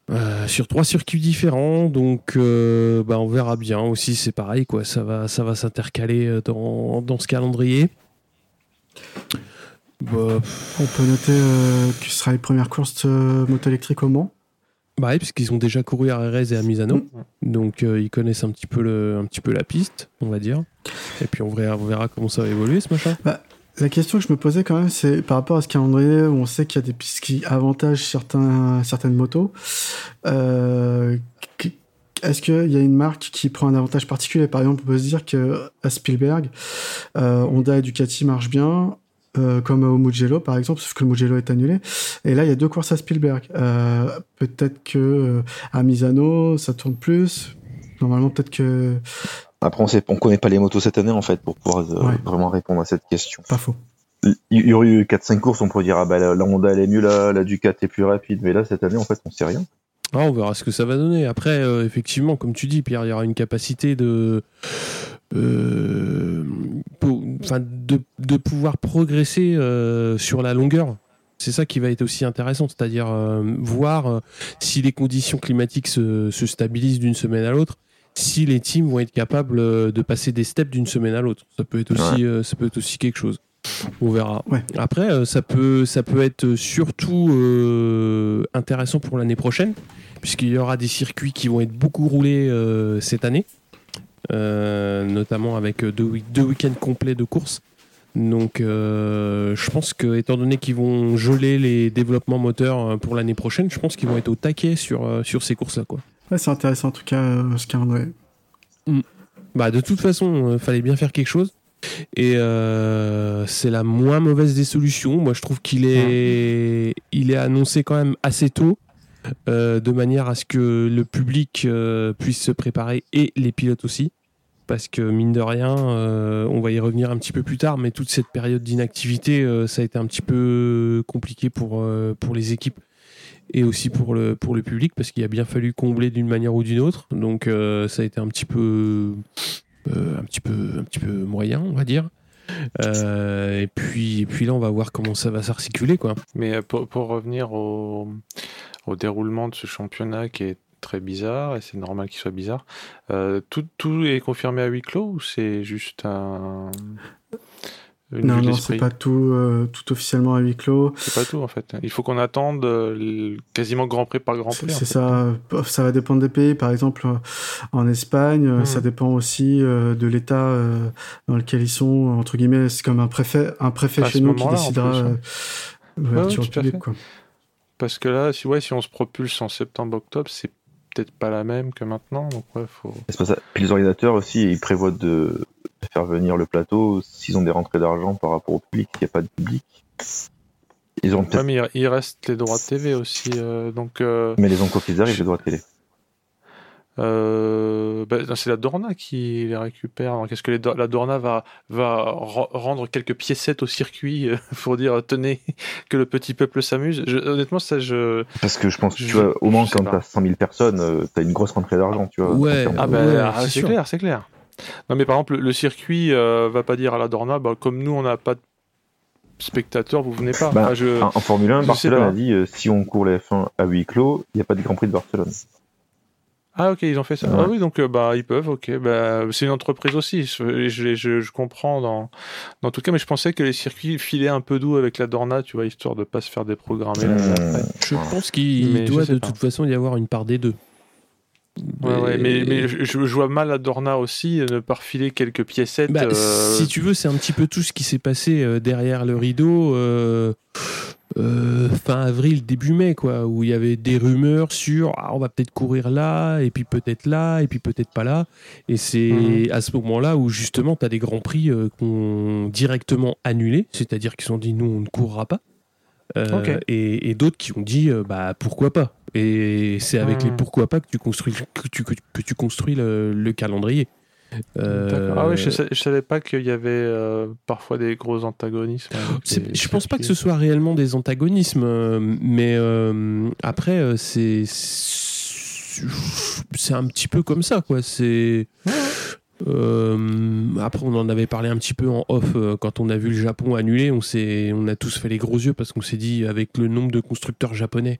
euh, sur trois circuits différents. Donc, euh, bah, on verra bien aussi. C'est pareil, quoi. Ça va, ça va s'intercaler dans, dans ce calendrier. Bah, On peut noter euh, que ce sera les premières courses euh, moto électriques au Mans. Bah ouais, puisqu'ils ont déjà couru à Jerez et à Misano. Donc, euh, ils connaissent un petit, peu le, un petit peu la piste, on va dire. Et puis, on verra, on verra comment ça va évoluer, ce machin. La question que je me posais quand même, c'est par rapport à ce calendrier où on sait qu'il y a des pistes qui avantagent certains, certaines motos. Euh, est-ce qu'il y a une marque qui prend un avantage particulier? Par exemple, on peut se dire que à Spielberg, euh, Honda et Ducati marchent bien. Euh, comme au Mugello par exemple, sauf que le Mugello est annulé. Et là, il y a deux courses à Spielberg. Euh, peut-être que euh, à Misano, ça tourne plus. Normalement, peut-être que Après, on sait, on connaît pas les motos cette année en fait pour pouvoir euh, Ouais. vraiment répondre à cette question. pas faux. Il y aurait eu 4-5 courses, on pourrait dire ah bah la, la Honda elle est mieux, la, la Ducati est plus rapide, mais là cette année en fait on sait rien. Ah, on verra ce que ça va donner. Après, euh, effectivement, comme tu dis, Pierre, il y aura une capacité de, pour- enfin, de, de pouvoir progresser euh, sur la longueur. C'est ça qui va être aussi intéressant, c'est-à-dire euh, voir euh, si les conditions climatiques se, se stabilisent d'une semaine à l'autre, si les teams vont être capables euh, de passer des steps d'une semaine à l'autre. Ça peut être aussi, euh, ça peut être aussi quelque chose. On verra. Ouais. Après, euh, ça peut, ça peut être surtout euh, intéressant pour l'année prochaine, puisqu'il y aura des circuits qui vont être beaucoup roulés euh, cette année, euh, notamment avec deux, deux week-ends complets de courses. Donc, euh, je pense que, étant donné qu'ils vont geler les développements moteurs euh, pour l'année prochaine, je pense qu'ils vont être au taquet sur, euh, sur ces courses-là. Quoi. Ouais, c'est intéressant en tout cas euh, ce calendrier. Bah, de toute façon, il fallait bien faire quelque chose. Et euh, c'est la moins mauvaise des solutions. Moi, je trouve qu'il est, il est annoncé quand même assez tôt, euh, de manière à ce que le public euh, puisse se préparer et les pilotes aussi. Parce que mine de rien, euh, on va y revenir un petit peu plus tard, mais toute cette période d'inactivité, euh, ça a été un petit peu compliqué pour, euh, pour les équipes et aussi pour le, pour le public, parce qu'il a bien fallu combler d'une manière ou d'une autre. Donc ça a été un petit peu un petit peu un petit peu moyen on va dire et puis et puis là on va voir comment ça va s'articuler Mais pour, pour revenir au, au déroulement de ce championnat qui est très bizarre, et c'est normal qu'il soit bizarre, euh, tout, tout est confirmé à huis clos ou c'est juste un. Une Non, non, c'est pas tout, euh, tout officiellement à huis clos. C'est pas tout en fait. Il faut qu'on attende euh, quasiment Grand Prix par Grand Prix. c'est ça. Ça va dépendre des pays. Par exemple, en Espagne, ça dépend aussi euh, de l'État dans lequel ils sont. Entre guillemets, c'est comme un préfet, un préfet À chez ce nous qui décidera plus, euh, ouais. l'ouverture Ouais. Parce que là, si, ouais, si on se propulse en septembre-octobre, c'est peut-être pas la même que maintenant. Donc ouais, faut. C'est pas ça. Puis les organisateurs aussi, ils prévoient de, faire venir le plateau s'ils ont des rentrées d'argent par rapport au public. Il n'y a pas de public. Ils ont Ouais, mais il- reste les droits de TV aussi. euh, donc euh, mais les qu'ils arrivent, les droits de télé. Euh, bah, c'est la Dorna qui les récupère. Qu'est-ce que les la Dorna va, va rendre quelques piécettes au circuit euh, pour dire tenez que le petit peuple s'amuse? Honnêtement, ça je. Parce que je pense que tu vois, au moins quand t'as 100 000 personnes, euh, t'as une grosse rentrée d'argent, tu vois. Ouais, ah ben, ah, c'est clair, c'est clair. Non mais par exemple, le, circuit va pas dire à la Dorna, bah, comme nous on n'a pas de spectateurs, vous venez pas. Bah, en, Formule 1, Barcelone a dit si on court les F1 à huis clos, il n'y a pas de Grand Prix de Barcelone. Ah ok, ils ont fait ça. Ah oui, donc euh, bah ils peuvent. Ok, bah c'est une entreprise aussi. Je, je, je, comprends dans, dans tout cas, mais je pensais que les circuits filaient un peu doux avec la Dorna, tu vois, histoire de pas se faire déprogrammer. Mmh. Je pense qu'il doit de toute façon y avoir une part des deux. Ouais, mais... Ouais, mais, mais je, je, vois mal la Dorna aussi ne pas refiler quelques piécettes. Bah, euh, Si tu veux, c'est un petit peu tout ce qui s'est passé euh, derrière le rideau. Euh euh, fin avril, début mai, quoi, où il y avait des rumeurs sur ah, on va peut-être courir là, et puis peut-être là, et puis peut-être pas là. Et c'est mhm. à ce moment-là où justement tu as des grands prix euh, qu'on directement annulés, c'est-à-dire qu'ils ont dit nous on ne courra pas. Euh, et, d'autres qui ont dit bah pourquoi pas. Et c'est avec les mhm. pourquoi pas que tu construis, que tu, que, tu construis le calendrier. Euh, ah oui, je, savais pas qu'il y avait euh, parfois des gros antagonismes. Je pense pas que ce soit réellement des antagonismes, euh, mais après c'est c'est un petit peu comme ça quoi. C'est après, on en avait parlé un petit peu en off quand on a vu le Japon annulé. On, on a tous fait les gros yeux parce qu'on s'est dit, avec le nombre de constructeurs japonais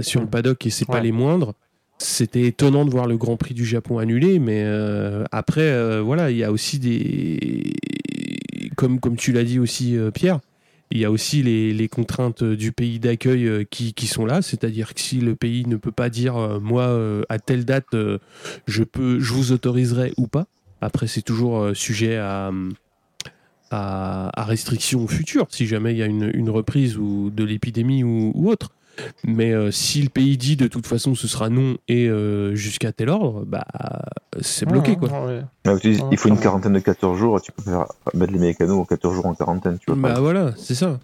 sur le paddock, et c'est pas les moindres, c'était étonnant de voir le Grand Prix du Japon annulé, mais euh, après, euh, voilà, il y a aussi des. Comme, comme tu l'as dit aussi, euh, Pierre, il y a aussi les, les contraintes du pays d'accueil qui, qui, sont là, c'est-à-dire que si le pays ne peut pas dire, moi, à telle date, je, peux, je vous autoriserai ou pas, après, c'est toujours sujet à. À, à, si jamais il y a une, une reprise ou de l'épidémie ou, autre. Mais euh, si le pays dit de toute façon ce sera non et euh, jusqu'à tel ordre, bah c'est bloqué quoi. il faut une quarantaine de 14 jours, tu peux faire mettre les mécanos 14 jours en quarantaine, tu vois. Bah voilà, c'est ça.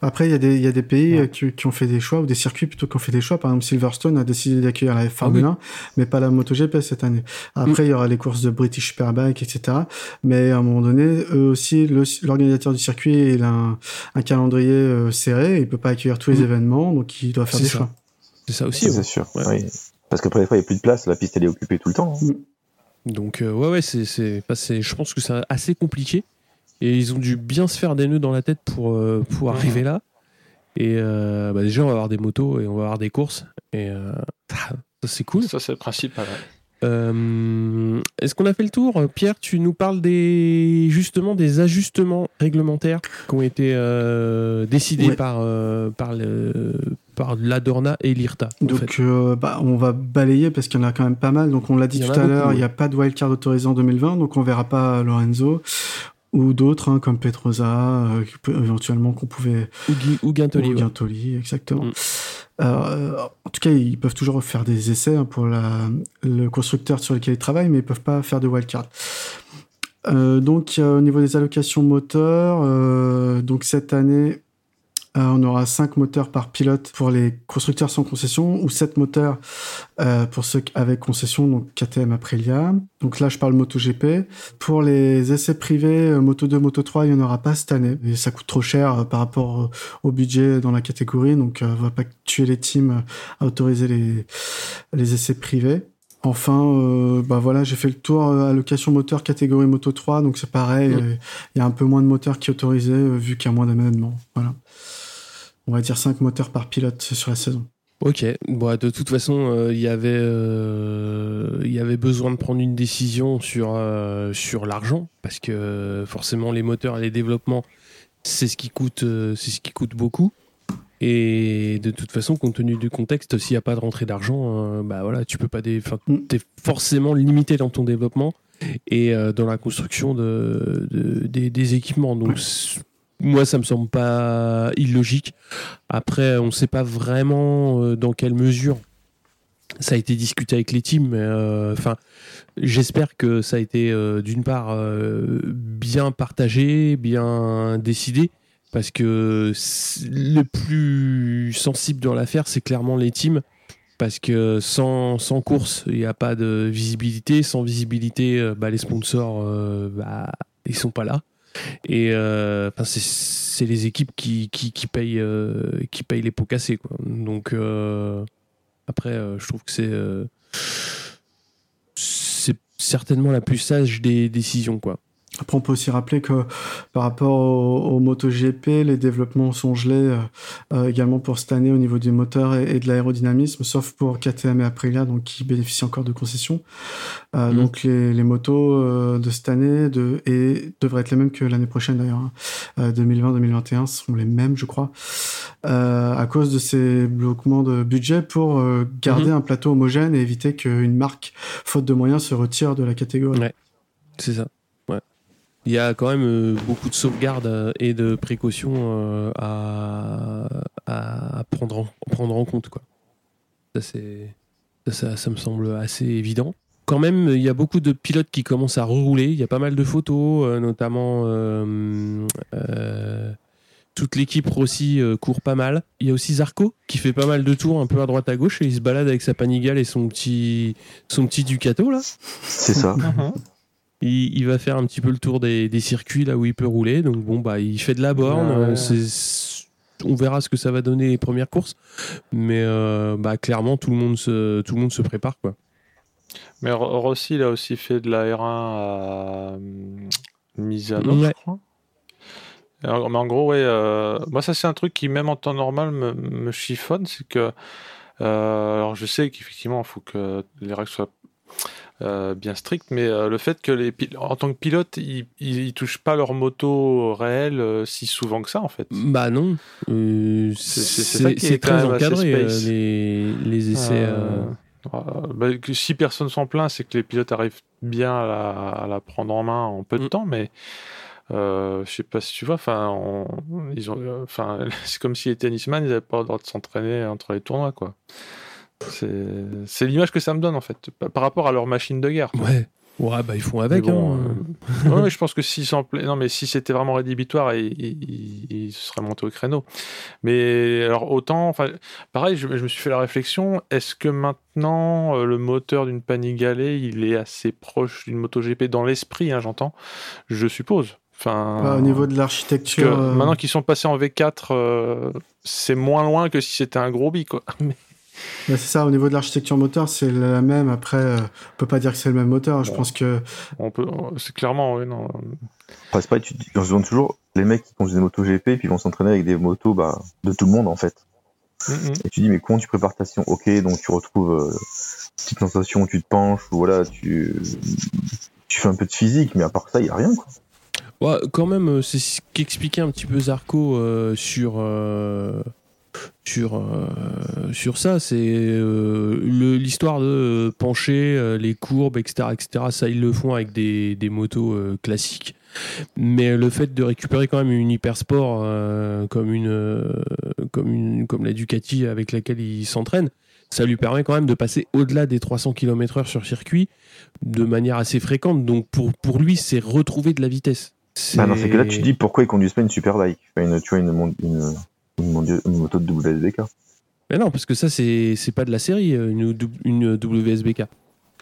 Après, il y, a des, y a des pays euh, qui, qui, ont fait des choix, ou des circuits plutôt qui ont fait des choix. Par exemple, Silverstone a décidé d'accueillir la Formule 1, ah mais pas la MotoGP cette année. Après, il y aura les courses de British Superbike, etc. Mais à un moment donné, eux aussi, l'organisateur du circuit, il a un, un calendrier serré, il peut pas accueillir tous les mm. événements, donc il doit faire des choix. C'est ça aussi. C'est sûr. Oui. Parce qu'après, des fois, il n'y a plus de place, la piste elle est occupée tout le temps. Hein. Mm. Donc, euh, ouais, ouais, c'est, je pense que c'est assez compliqué. Et ils ont dû bien se faire des nœuds dans la tête pour, euh, pour arriver là. Et euh, bah, déjà, on va avoir des motos et on va avoir des courses. Et ça, c'est cool. Ça, c'est le principal. Est-ce qu'on a fait le tour? Pierre, tu nous parles des justement des ajustements réglementaires qui ont été décidés par, par, le, par l'Adorna et l'IRTA. Donc euh, bah, on va balayer parce qu'il y en a quand même pas mal. Donc on l'a dit tout à l'heure, il n'y a pas de wildcard autorisé en 2020, donc on verra pas Lorenzo ou d'autres hein, comme Petroza, euh, éventuellement qu'on pouvait ou, Guintoli, ou Guintoli, exactement. Mm. Euh, en tout cas, ils peuvent toujours faire des essais hein, pour la, le constructeur sur lequel ils travaillent, mais ils peuvent pas faire de wildcard. Euh, donc au niveau des allocations moteurs, donc cette année euh, on aura 5 moteurs par pilote pour les constructeurs sans concession ou 7 moteurs euh, pour ceux avec concession, donc KTM Aprilia. Donc là, je parle MotoGP. Pour les essais privés, euh, Moto 2, Moto 3, il n'y en aura pas cette année. Et ça coûte trop cher par rapport au budget dans la catégorie, donc on va pas tuer les teams à autoriser les, les essais privés. Enfin, bah voilà, j'ai fait le tour allocation moteur catégorie Moto 3, donc c'est pareil, il y a un peu moins de moteurs qui est autorisé vu qu'il y a moins. Voilà on va dire 5 moteurs par pilote sur la saison. Ok, bon, de toute façon, euh, il y avait, euh, il y avait besoin de prendre une décision sur, euh, sur l'argent, parce que forcément les moteurs et les développements, c'est ce qui coûte, c'est ce qui coûte beaucoup. Et de toute façon, compte tenu du contexte, s'il n'y a pas de rentrée d'argent, bah voilà, tu peux pas, des, mm. es forcément limité dans ton développement et dans la construction de, des, des, équipements. Donc moi, ça me semble pas illogique. Après, on ne sait pas vraiment euh, dans quelle mesure ça a été discuté avec les teams. Euh, enfin, j'espère que ça a été euh, d'une part bien partagé, bien décidé, parce que le plus sensible dans l'affaire, c'est clairement les teams parce que sans, sans course, il n'y a pas de visibilité. Sans visibilité, bah, les sponsors, bah, ils sont pas là. Et euh, c'est- les équipes qui, qui, payent, euh, qui les pots cassés. Quoi. Donc euh, après, je trouve que c'est c'est certainement la plus sage des décisions. Quoi. Après, on peut aussi rappeler que par rapport au, au MotoGP, les développements sont gelés euh, euh, également pour cette année au niveau du moteur et, et de l'aérodynamisme, sauf pour KTM et Aprilia, donc qui bénéficient encore de concessions. Euh, Mhm. Donc les, les motos euh, de cette année de, et devraient être les mêmes que l'année prochaine d'ailleurs. hein. Euh, 2020-2021 seront les mêmes, je crois, à cause de ces bloquements de budget pour garder Mhm. un plateau homogène et éviter qu'une marque, faute de moyens, se retire de la catégorie. Ouais. C'est ça. Il y a quand même euh, beaucoup de sauvegardes euh, et de précautions euh, à, à prendre, en, prendre en compte. Quoi. Ça, c'est, ça, ça, ça me semble assez évident. Quand même, il y a beaucoup de pilotes qui commencent à rerouler. Il y a pas mal de photos, notamment euh, euh, toute l'équipe Rossi court pas mal. Il y a aussi Zarco qui fait pas mal de tours un peu à droite à gauche et il se balade avec sa panigale et son petit, son petit Ducato là. C'est ça. Il, il va faire un petit peu le tour des, des circuits là où il peut rouler. Donc bon, bah, il fait de la borne. Ouais. euh, c'est- on verra ce que ça va donner les premières courses. Mais euh, bah, clairement, tout le monde se, tout le monde se prépare. Quoi. Mais Ro- Rossi, il a aussi fait de la R1 à Misano, je crois. Mais en gros, ouais, euh, moi, ça, c'est un truc qui, même en temps normal, me, me chiffonne. C'est que. euh, alors, je sais qu'effectivement, il faut que les règles soient euh, bien strictes, mais euh, le fait que, les en tant que pilote, ils, ils, ils touchent pas leur moto réelle euh, si souvent que ça, en fait. Bah non. C'est- très encadré les, les essais. Euh, bah, si personne s'en plaint, c'est que les pilotes arrivent bien à la, à la prendre en main en peu de Mm. temps, mais euh, je sais pas si tu vois, enfin, on- ils ont, enfin, c'est comme si les tennisman, ils n'avaient pas le droit de s'entraîner entre les tournois, quoi. C'est l'image que ça me donne en fait, par par rapport à leur machine de guerre. Ouais. Ouais, bah ils font avec. Mais bon, hein. euh, je pense que s'ils s'en pla- non, mais si c'était vraiment rédhibitoire, ils, ils, ils se seraient montés au créneau. Mais alors autant, enfin, pareil, je, je me suis fait la réflexion est-ce que maintenant euh, le moteur d'une Panigale, il est assez proche d'une MotoGP dans l'esprit, hein, j'entends? Je suppose. Enfin, Bah, au niveau de l'architecture, euh, maintenant qu'ils sont passés en V4, euh, c'est moins loin que si c'était un gros bi, quoi. c'est ça, au niveau de l'architecture moteur, c'est la même. Après, euh, on peut pas dire que c'est le même moteur. Je Bon. pense que On peut, c'est clairement, oui, non. Enfin, c'est pareil, tu, se demande toujours, les mecs qui conduisent des motos GP, puis ils vont s'entraîner avec des motos bah, de tout le monde en fait. Mm. Et tu dis, mais comment tu prépares ta session Ok, donc tu retrouves euh, petite sensation, tu te penches, ou voilà, tu, tu fais un peu de physique, mais à part ça, il n'y a rien. Quoi. Ouais, quand même, euh, c'est ce qu'expliquait un petit peu Zarco euh, sur, euh, sur, euh, sur ça. C'est euh, l'histoire de euh, pencher, euh, les courbes, etc., etc. Ça, ils le font avec des, des motos euh, classiques. Mais le fait de récupérer quand même une hypersport euh, comme, une, euh, comme, une, comme la Ducati avec laquelle il s'entraîne, ça lui permet quand même de passer au-delà des 300 km/h sur circuit de manière assez fréquente. Donc pour, pour lui, c'est retrouver de la vitesse. Bah, dans ces cas-là, tu te dis pourquoi ils conduisent pas une Superbike une, Tu vois, une, une, une, moto de WSBK. Mais non, parce que ça, c'est c'est pas de la série, euh, une, une WSBK.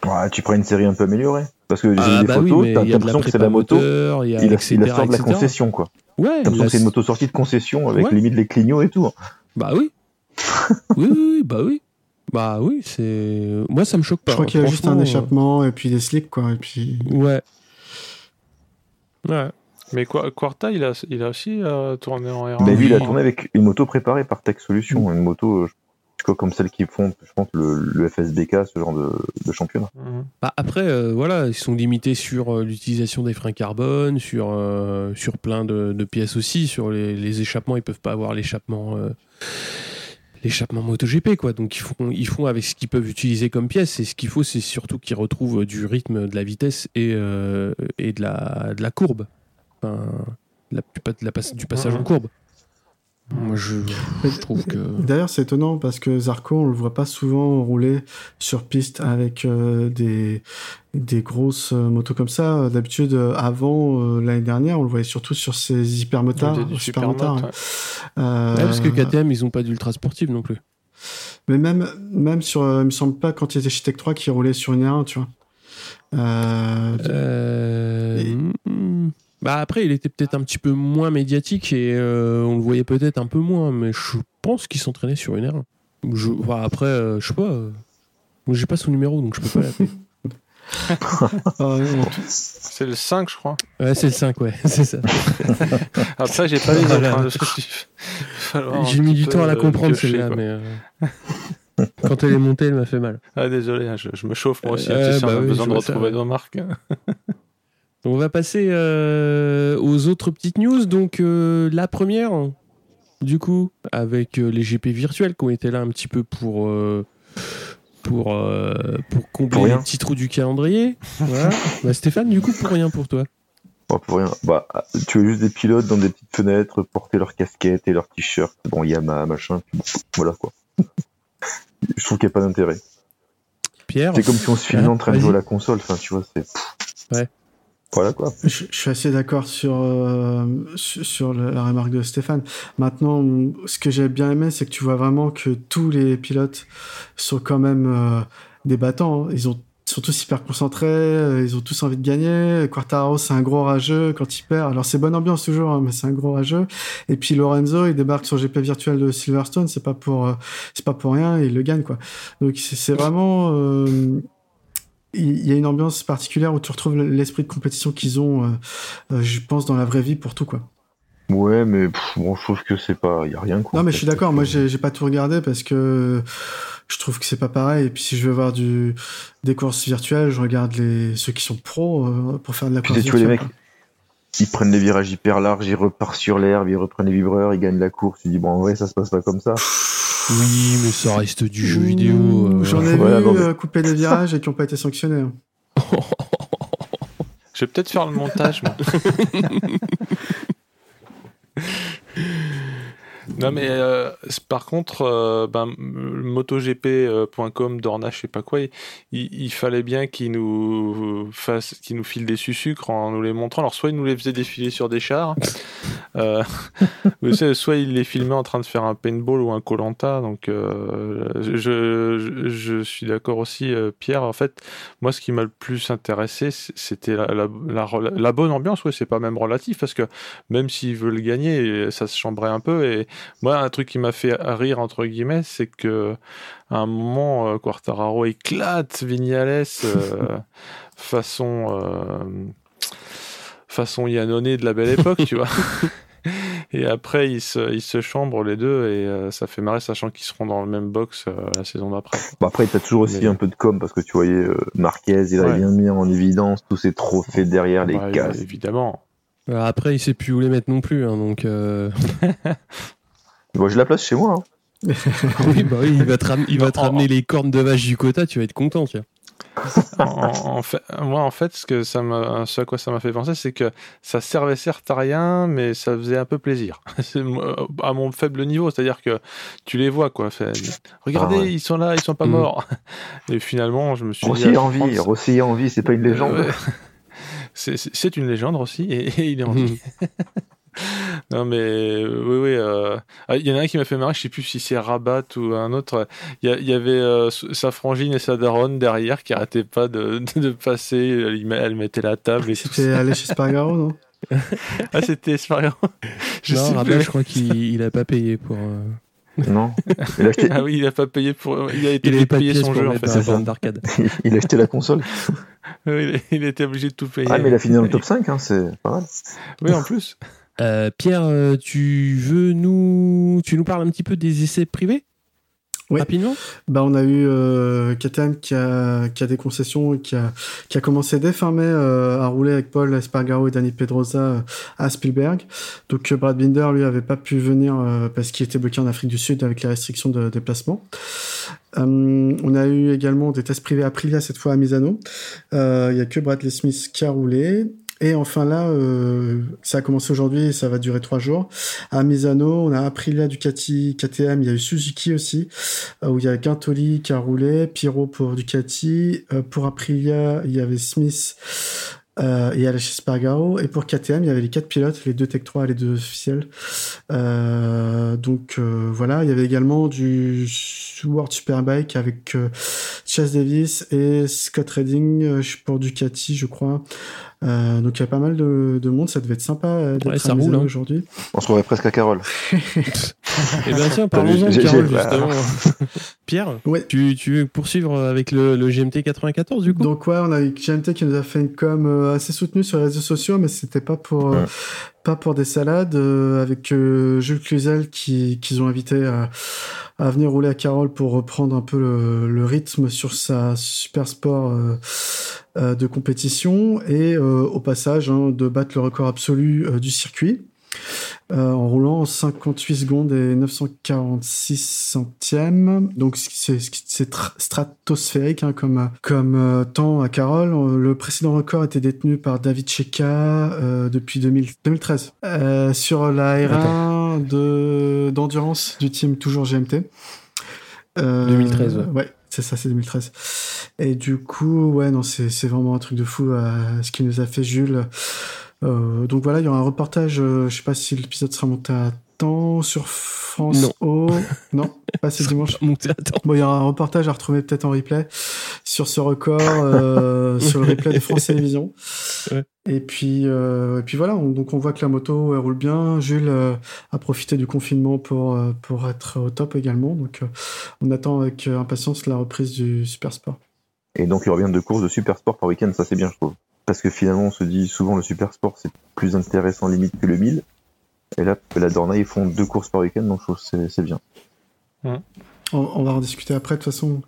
Ouais, tu prends une série un peu améliorée. Parce que j'ai Ah vu des bah oui, photos, mais t'as il y a de la l'impression que c'est la moto. moteur, il y a Il a, etc., il a sort de la etc.. concession, quoi. Ouais, T'as l'impression la- que c'est une moto sortie de concession avec Ouais. limite les clignots et tout. Bah oui. oui, oui, oui, bah oui. Bah oui, c'est. Moi, ça me choque pas. je crois qu'il y a juste un échappement et puis des slicks, quoi. Et puis euh, Ouais. Ouais. Mais Qua- Quarta, il a, il a aussi euh, tourné en R1. Mais lui, il a tourné avec une moto préparée par Tech Solutions, une moto, euh, je crois, comme celle qui font, je pense, le, le FSBK, ce genre de, de championnat. Mhm. Bah après, euh, voilà, ils sont limités sur euh, l'utilisation des freins carbone, sur, euh, sur plein de, de pièces aussi. Sur les, les échappements, ils peuvent pas avoir l'échappement. euh, l'échappement MotoGP quoi donc ils font ils font avec ce qu'ils peuvent utiliser comme pièces et ce qu'il faut c'est surtout qu'ils retrouvent du rythme de la vitesse et, euh, et de la de la courbe enfin la, du, la passage en courbe moi je, je trouve que D'ailleurs, c'est étonnant parce que Zarco, on le voit pas souvent rouler sur piste avec euh, des, des grosses euh, motos comme ça. D'habitude, euh, avant euh, l'année dernière, on le voyait surtout sur ces hypermotards. Supermotards, ouais. Euh, Ouais, parce que KTM ils ont pas d'ultra sportif non plus Mais même, même sur, euh, il me semble pas quand il était chez Tech 3 qui roulait sur une R1, tu vois. Euh, Euh, Et- hmm. Bah après, il était peut-être un petit peu moins médiatique et euh, on le voyait peut-être un peu moins, mais je pense qu'il s'entraînait sur une R1. Je, enfin, après, euh, je sais pas. euh, j'ai pas son numéro, donc je peux pas l'appeler. ah, C'est le 5, je crois. Ouais, c'est le 5, ouais, c'est ça. Après, j'ai pas les autres. Voilà. hein, J'ai mis du temps à la euh, comprendre celle-là, mais euh, quand elle est montée, elle m'a fait mal. Ah, désolé, hein, je, je me chauffe moi aussi. Euh, tu sais, bah on a oui, besoin de ça, retrouver nos marques. On va passer euh, aux autres petites news. Donc euh, la première, du coup, avec euh, les GP virtuels qui ont été là un petit peu pour pour pour combler les petits trous du calendrier. Voilà. Bah, Stéphane, du coup, pour rien pour toi. Pas pour rien. Bah, tu as juste des pilotes dans des petites fenêtres porter leurs casquettes et leurs t-shirts. Bon, Yamaha, machin. voilà quoi. Je trouve qu'il n'y a pas d'intérêt. Pierre. C'est comme si on se filmait Ouais, en train de jouer à la console. Enfin, tu vois, c'est. Ouais. Voilà quoi. Je, je suis assez d'accord sur, euh, sur, la remarque de Stéphane. Maintenant, ce que j'ai bien aimé, c'est que tu vois vraiment que tous les pilotes sont quand même euh, des hein. Ils ont sont tous hyper concentrés, euh, ils ont tous envie de gagner. Quartararo, c'est un gros rageux quand il perd. Alors c'est bonne ambiance toujours, hein, mais c'est un gros rageux. Et puis Lorenzo, il débarque sur GP virtuel de Silverstone, c'est pas pour euh, c'est pas pour rien, il le gagne quoi. Donc c'est vraiment euh, il y a une ambiance particulière où tu retrouves l'esprit de compétition qu'ils ont, euh, euh, je pense, dans la vraie vie pour tout, quoi. Ouais, mais pff, bon, je trouve que c'est pas. Il y a rien quoi. Non, mais je suis d'accord. Moi, j'ai pas tout regardé parce que je trouve que c'est pas pareil. Et puis, si je veux voir du, des courses virtuelles, je regarde les, ceux qui sont pros euh, pour faire de la Puis course tu vois les virtuelle. mecs, ils prennent les virages hyper larges, ils repartent sur l'herbe, ils reprennent les vibreurs, ils gagnent la course. Tu dis bon, en vrai, ça se passe pas comme ça. Oui, mais ça reste du jeu vidéo. euh, J'en ai vu non, mais- euh, couper des virages et qui ont pas été sanctionnés. hein. Je vais peut-être faire le montage, moi. non, mais euh, par contre, euh, ben, MotoGP.com, Dorna, je sais pas quoi, il, fallait bien qu'il nous fasse, qu'il nous file des sucres en nous les montrant. Alors, soit il nous les faisait défiler sur des chars, euh, soit il les filmait en train de faire un paintball ou un colanta. Donc, euh, je, suis d'accord aussi, euh, Pierre. En fait, moi, ce qui m'a le plus intéressé, c'était la, bonne ambiance. Ouais, c'est pas même relatif parce que même s'ils veulent gagner, ça se chambrait un peu. Et moi, un truc qui m'a fait rire entre guillemets, c'est que à un moment, euh, Quartararo éclate Vignales euh, façon euh, façon Yannone de la belle époque, tu vois. Et après, ils se, ils se chambrent les deux et euh, ça fait marrer, sachant qu'ils seront dans le même box euh, la saison d'après. Bon, après, t'as toujours aussi Mais- un peu de com parce que tu voyais euh, Marquez, il Ouais. bien mis en évidence tous ses trophées derrière les Ouais, casques. évidemment. euh, Après, il sait plus où les mettre non plus, hein, donc. Bon, j'ai la place chez moi. hein. oui, bah oui, il va te, ram- il va te Non, ramener les cornes de vache du quota, tu vas être content, tiens. en, en fait, moi, en fait, ce, que ça m'a, ce à quoi ça m'a fait penser, c'est que ça servait certes à rien, mais ça faisait un peu plaisir. Moi, à mon faible niveau, c'est-à-dire que tu les vois, quoi. Fait, Regardez, Ah ouais. ils sont là, ils sont pas Mhm. morts. Et finalement, je me suis dit. Rossi à est en vie, 30, Rossi en vie, c'est pas une légende. Ouais. C'est- une légende aussi, et, et il est en vie. non, mais euh, oui, oui. euh, ah, Il y en a un qui m'a fait marrer, je sais plus si c'est Rabat ou un autre. Il y, a- il y avait euh, sa frangine et sa daronne derrière qui arrêtaient pas de, de, de passer. Elle, met- elle mettait la table C'était allé chez Spargaro, non? Ah, c'était Spargaro. Je non, sais Rabat, plus. je crois qu'il il a pas payé pour. euh, Non. Il a acheté, Ah oui, il a pas payé pour. Il a été Il payé son jeu en fait. d'arcade. il a acheté la console. Il était obligé de tout payer. Ah, mais il a fini dans le top 5, hein, c'est pas mal. Oui, en plus. Euh, Pierre, euh, tu veux nous, tu nous parles un petit peu des essais privés? Oui. Rapidement? Bah, on a eu euh, KTM qui a, qui a des concessions et qui a, qui a commencé dès fin mai euh, à rouler avec Paul Espargaro et Danny Pedrosa euh, à Spielberg. Donc Brad Binder, lui, avait pas pu venir parce qu'il était bloqué en Afrique du Sud avec les restrictions de déplacement. On a eu également des tests privés Aprilia, cette fois à Misano. Il y a que Bradley Smith qui a roulé. Et enfin là, euh, ça a commencé aujourd'hui et ça va durer trois jours. À Misano, on a Aprilia, Ducati, KTM, il y a eu Suzuki aussi, euh, où il y a Quintoli qui a roulé, Pirot pour Ducati, euh, pour Aprilia, il y avait Smith Euh, et Alexis Spargaro. Et pour KTM, il y avait les quatre pilotes, les deux Tech 3 et les deux officiels. Donc voilà, il y avait également du World Superbike avec Chase Davis et Scott Redding pour Ducati, je crois. Euh, donc il y a pas mal de, de monde, ça devait être sympa euh, d'être Ouais, ça à roule, hein. aujourd'hui. On se retrouverait presque à Carole. Eh ben tiens, parlons-en de Carole, justement. Pierre, Ouais. tu, tu veux poursuivre avec le, le GMT 94 du coup? Donc ouais, on a eu GMT qui nous a fait une com euh, assez soutenue sur les réseaux sociaux, mais c'était pas pour euh, Ouais. Pas pour des salades, euh, avec euh, Jules Cluzel qui qu'ils ont invité à, venir rouler à Carole pour reprendre un peu le, rythme sur sa super sport euh, de compétition et au passage hein, de battre le record absolu du circuit. Euh, en roulant en 58 secondes et 946 centièmes. Donc c'est c'est tr- stratosphérique hein, comme comme euh, temps à Carole. Euh, Le précédent record était détenu par David Cheka euh, depuis 2000 2013 euh, sur la R1 de d'endurance du team toujours GMT. Euh, 2013, ouais. Ouais, c'est ça, c'est 2013. Et du coup, ouais, non, c'est vraiment un truc de fou ce qu'il nous a fait Jules. Euh, donc voilà, il y aura un reportage, euh, je sais pas si l'épisode sera monté à temps sur France Non. O. Non, pas ce dimanche. À temps. Bon, il y aura un reportage à retrouver peut-être en replay sur ce record, euh, sur le replay de France Télévisions. Ouais. Et puis, euh, et puis voilà, on- donc on voit que la moto elle roule bien. Jules euh, a profité du confinement pour, euh, pour être au top également. Donc euh, on attend avec impatience la reprise du Super Sport. Et donc, il bien deux courses de super sport par week-end, ça c'est bien, je trouve. Parce que finalement, on se dit souvent le super sport c'est plus intéressant limite que le 1000. Et là, la Dorna, ils font deux courses par week-end, donc je trouve que c'est- bien. On, on va en discuter après, de toute façon.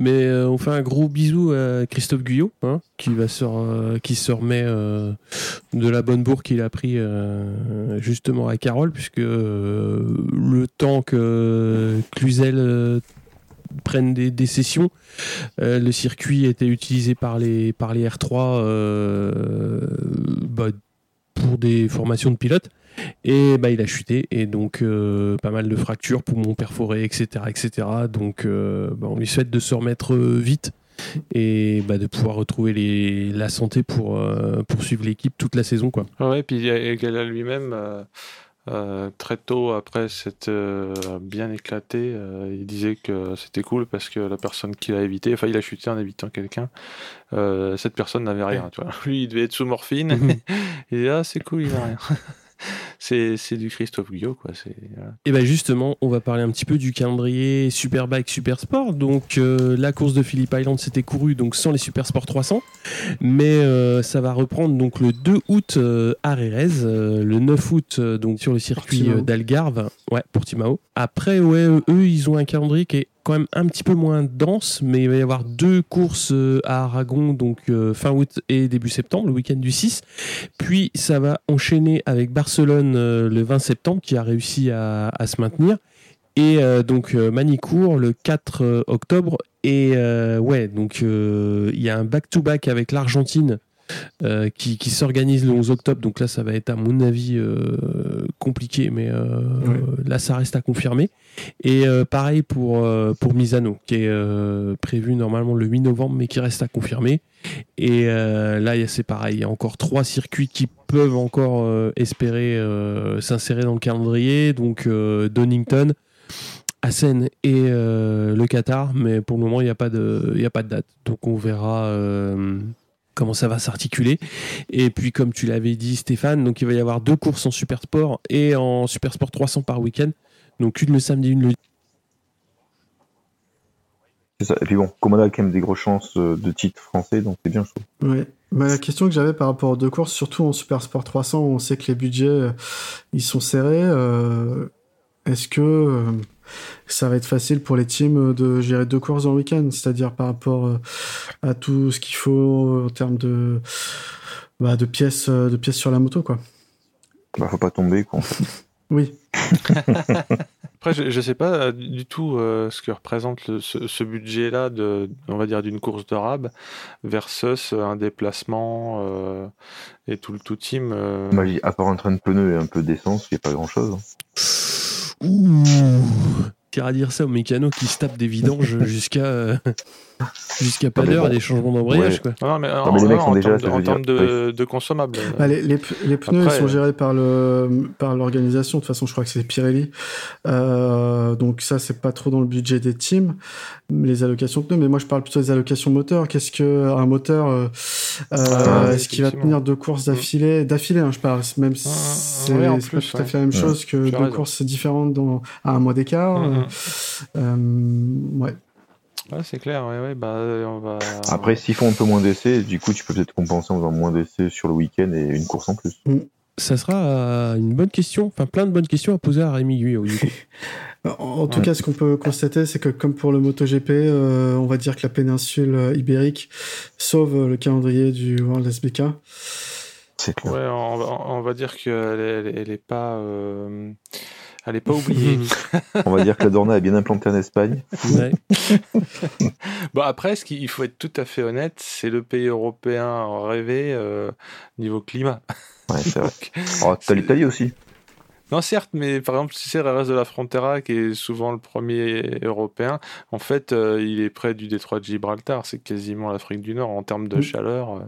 Mais euh, on fait un gros bisou à Christophe Guyot, hein, qui va se, re- qui se remet euh, de la bonne bourre qu'il a pris euh, justement à Carole, puisque euh, le temps que Cluzel euh, prenne des, sessions, euh, le circuit était utilisé par les, par les R3 euh, bah, pour des formations de pilotes. Et bah, il a chuté, et donc euh, pas mal de fractures, poumons perforés, etc. etc. Donc bah, on lui souhaite de se remettre vite et bah, de pouvoir retrouver la santé pour poursuivre l'équipe toute la saison. Quoi. Ouais, puis il y a Egala lui-même, euh, très tôt après s'être euh, bien éclaté, euh, il disait que c'était cool parce que la personne qui l'a évité, enfin il a chuté en évitant quelqu'un, cette personne n'avait rien. Tu vois. Lui, il devait être sous morphine. il dit, ah, c'est cool, il n'a rien. c'est du Christophe Guyot, quoi. Voilà. Et bien justement, on va parler un petit peu du calendrier Superbike Super Sport. Donc euh, la course de Phillip Island s'était courue donc sans les Super Sport 300, mais euh, ça va reprendre donc le 2 août euh, à Rérez, euh, le 9 août donc sur le circuit d'Algarve, ouais Portimao. Après ouais eux ils ont un calendrier qui est quand même un petit peu moins dense, mais il va y avoir deux courses euh, à Aragon donc euh, fin août et début septembre, le week-end du 6. Puis ça va enchaîner avec Barcelone euh, le 20 septembre qui a réussi à, se maintenir. Et donc euh, Manicourt le 4 euh, octobre. Et ouais, donc il y a un back-to-back avec l'Argentine euh, qui, qui s'organise le 11 octobre. Donc là, ça va être à mon avis euh, compliqué, mais euh, Ouais. là, ça reste à confirmer. Et pareil pour, pour Misano, qui est prévu normalement le 8 novembre, mais qui reste à confirmer. Et là, c'est pareil. Il y a encore trois circuits qui peuvent encore espérer s'insérer dans le calendrier. Donc Donington, Assen et euh, le Qatar. Mais pour le moment, il n'y a, pas de- y a pas de date. Donc on verra euh, comment ça va s'articuler. Et puis, comme tu l'avais dit, Stéphane, donc il va y avoir deux courses en Super Sport et en Super Sport 300 par week-end. Donc une le samedi, une le C'est ça. Et puis bon, Commanda a quand même des grosses chances euh, de titre français, donc c'est bien, je trouve. Ouais. Mais la question que j'avais par rapport aux deux courses, surtout en Super Sport 300, où on sait que les budgets euh, ils sont serrés. euh, Est-ce que euh, ça va être facile pour les teams de gérer deux courses en week-end, c'est-à-dire par rapport euh, à tout ce qu'il faut en termes de bah, de pièces euh, de pièces sur la moto, quoi. Bah, faut pas tomber, quoi. Oui. Après, je ne sais pas euh, du tout euh, ce que représente le- ce, ce budget-là, de, on va dire, d'une course de rab versus un déplacement euh, et tout le tout team. euh, dis, à part un train de pneus et un peu d'essence, il n'y a pas grand chose. Ouh. À dire ça aux mécanos qui se tapent des vidanges jusqu'à euh, jusqu'à pas d'heure et des changements d'embrayage. Ouais. quoi. Non, non, mais, en, mais les mecs en sont déjà, termes de, veut en dire, termes de, de consommables. Bah, les, les, les pneus Après, ils sont euh, gérés par le par l'organisation. De toute façon, je crois que c'est Pirelli. Euh, donc ça, c'est pas trop dans le budget des teams, les allocations de pneus. Mais moi, je parle plutôt des allocations moteurs. Qu'est-ce que un moteur euh, euh, Ah, Est-ce qu'il va tenir deux courses d'affilée D'affilée, hein, je parle. Même si Ah, c'est ouais, pas tout à fait la même Ouais. chose que deux raison. courses différentes dans à un mois d'écart. Mhm. Euh, ouais. Ouais, c'est clair, ouais, ouais, bah, euh, on va. Après, s'ils font un peu moins d'essais, du coup, tu peux peut-être compenser en faisant moins d'essais sur le week-end et une course en plus. Ça sera euh, une bonne question, enfin plein de bonnes questions à poser à Rémi Guyot. En, tout Ouais. cas, ce qu'on peut constater, c'est que comme pour le MotoGP, euh, on va dire que la péninsule euh, ibérique sauve le calendrier du World SBK. C'est clair. Ouais, on va, on va dire qu'elle est, elle est- elle est pas. euh, Elle est pas oubliée. On va dire que la Dorna est bien implantée en Espagne. Ouais. Bon, après, ce qu'il il faut être tout à fait honnête, c'est le pays européen rêvé euh, niveau climat. Ouais, c'est vrai. Oh, t'as l'Italie aussi. Non, certes, mais par exemple, si c'est reste de la Frontera, qui est souvent le premier européen, en fait, euh, il est près du détroit de Gibraltar. C'est quasiment l'Afrique du Nord en termes de Mm. chaleur. euh,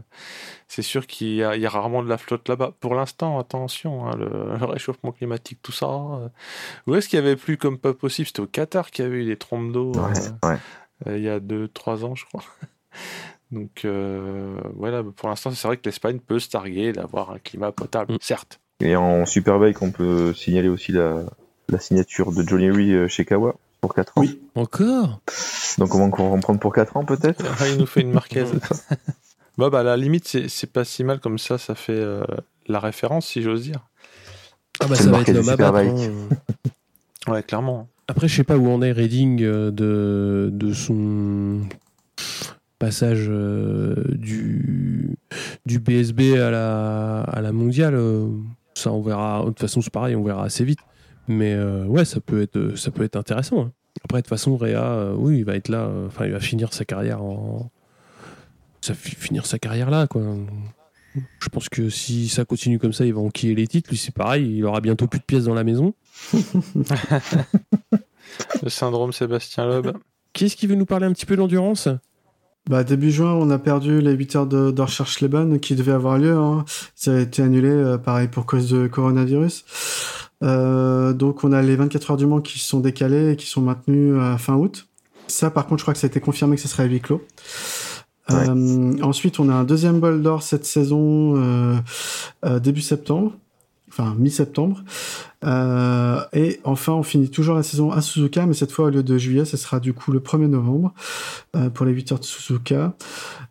c'est sûr qu'il y, a- il y a rarement de la flotte là-bas. Pour l'instant, attention, hein, le, le réchauffement climatique, tout ça. euh. Où est-ce qu'il y avait plus comme pas possible? C'était au Qatar qu'il y avait eu des trompes d'eau Ouais, ouais. il y a 2-3 ans, je crois. Donc, voilà, pour l'instant, c'est vrai que l'Espagne peut se targuer d'avoir un climat potable, Mm. certes. Et en Superbike, on peut signaler aussi la, la signature de Johnny Ree euh, chez Kawa pour 4 ans. Oui. Encore? Donc on va encore en prendre pour 4 ans peut-être? Ah, il nous fait une Marquez. bah, bah, à la limite, c'est pas si mal comme ça, ça fait euh, la référence, si j'ose dire. Ah bah ça le va être du l'homme à battre. Superbike. hein. Ouais, clairement. Après, je sais pas où en est Reading euh, de, de son passage euh, du, du BSB à la, à la mondiale. Euh, Ça, on verra. De toute façon, c'est pareil, on verra assez vite. Mais euh, ouais, ça peut être, ça peut être intéressant. hein. Après, de toute façon, Réa, euh, oui, il va être là. euh, Enfin, il va finir sa carrière en. Ça fi- finir sa carrière là, quoi. Je pense que si ça continue comme ça, il va enquiller les titres. Lui, c'est pareil, il aura bientôt plus de pièces dans la maison. Le syndrome Sébastien Loeb. Qui est-ce qui veut nous parler un petit peu d'endurance Bah, début juin, on a perdu les 8 heures de, de recherche Leban qui devaient avoir lieu. Hein. Ça a été annulé, euh, pareil, pour cause de coronavirus. Euh, donc, on a les 24 heures du Mans qui sont décalées et qui sont maintenues à fin août. Ça, par contre, je crois que ça a été confirmé que ce serait à huis clos. Ouais. Euh, ensuite, on a un deuxième bol d'or cette saison, euh, euh, début septembre, enfin mi-septembre. Euh, et enfin, on finit toujours la saison à Suzuka, mais cette fois, au lieu de juillet, ce sera du coup le 1er novembre euh, pour les 8 heures de Suzuka.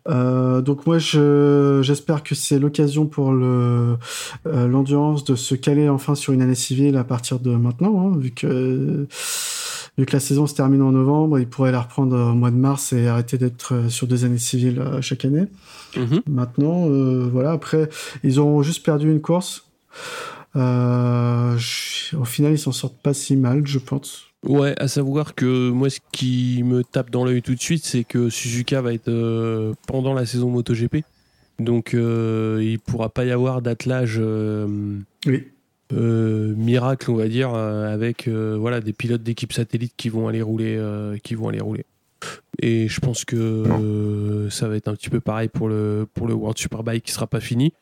Euh, donc moi, je, j'espère que c'est l'occasion pour le, l'endurance de se caler enfin sur une année civile à partir de maintenant, hein, vu que vu que la saison se termine en novembre, ils pourraient la reprendre au mois de mars et arrêter d'être sur deux années civiles chaque année. Maintenant, euh, voilà, après, ils ont juste perdu une course. Euh, je- au final, ils s'en sortent pas si mal, je pense. Ouais, à savoir que moi, ce qui me tape dans l'œil tout de suite, c'est que Suzuka va être euh, pendant la saison MotoGP. Donc, euh, il pourra pas y avoir d'attelage euh, Oui. miracle, on va dire, avec voilà, des pilotes d'équipe satellite qui vont aller rouler. qui vont aller rouler. Et je pense que ça va être un petit peu pareil pour le, pour le World Superbike qui sera pas fini.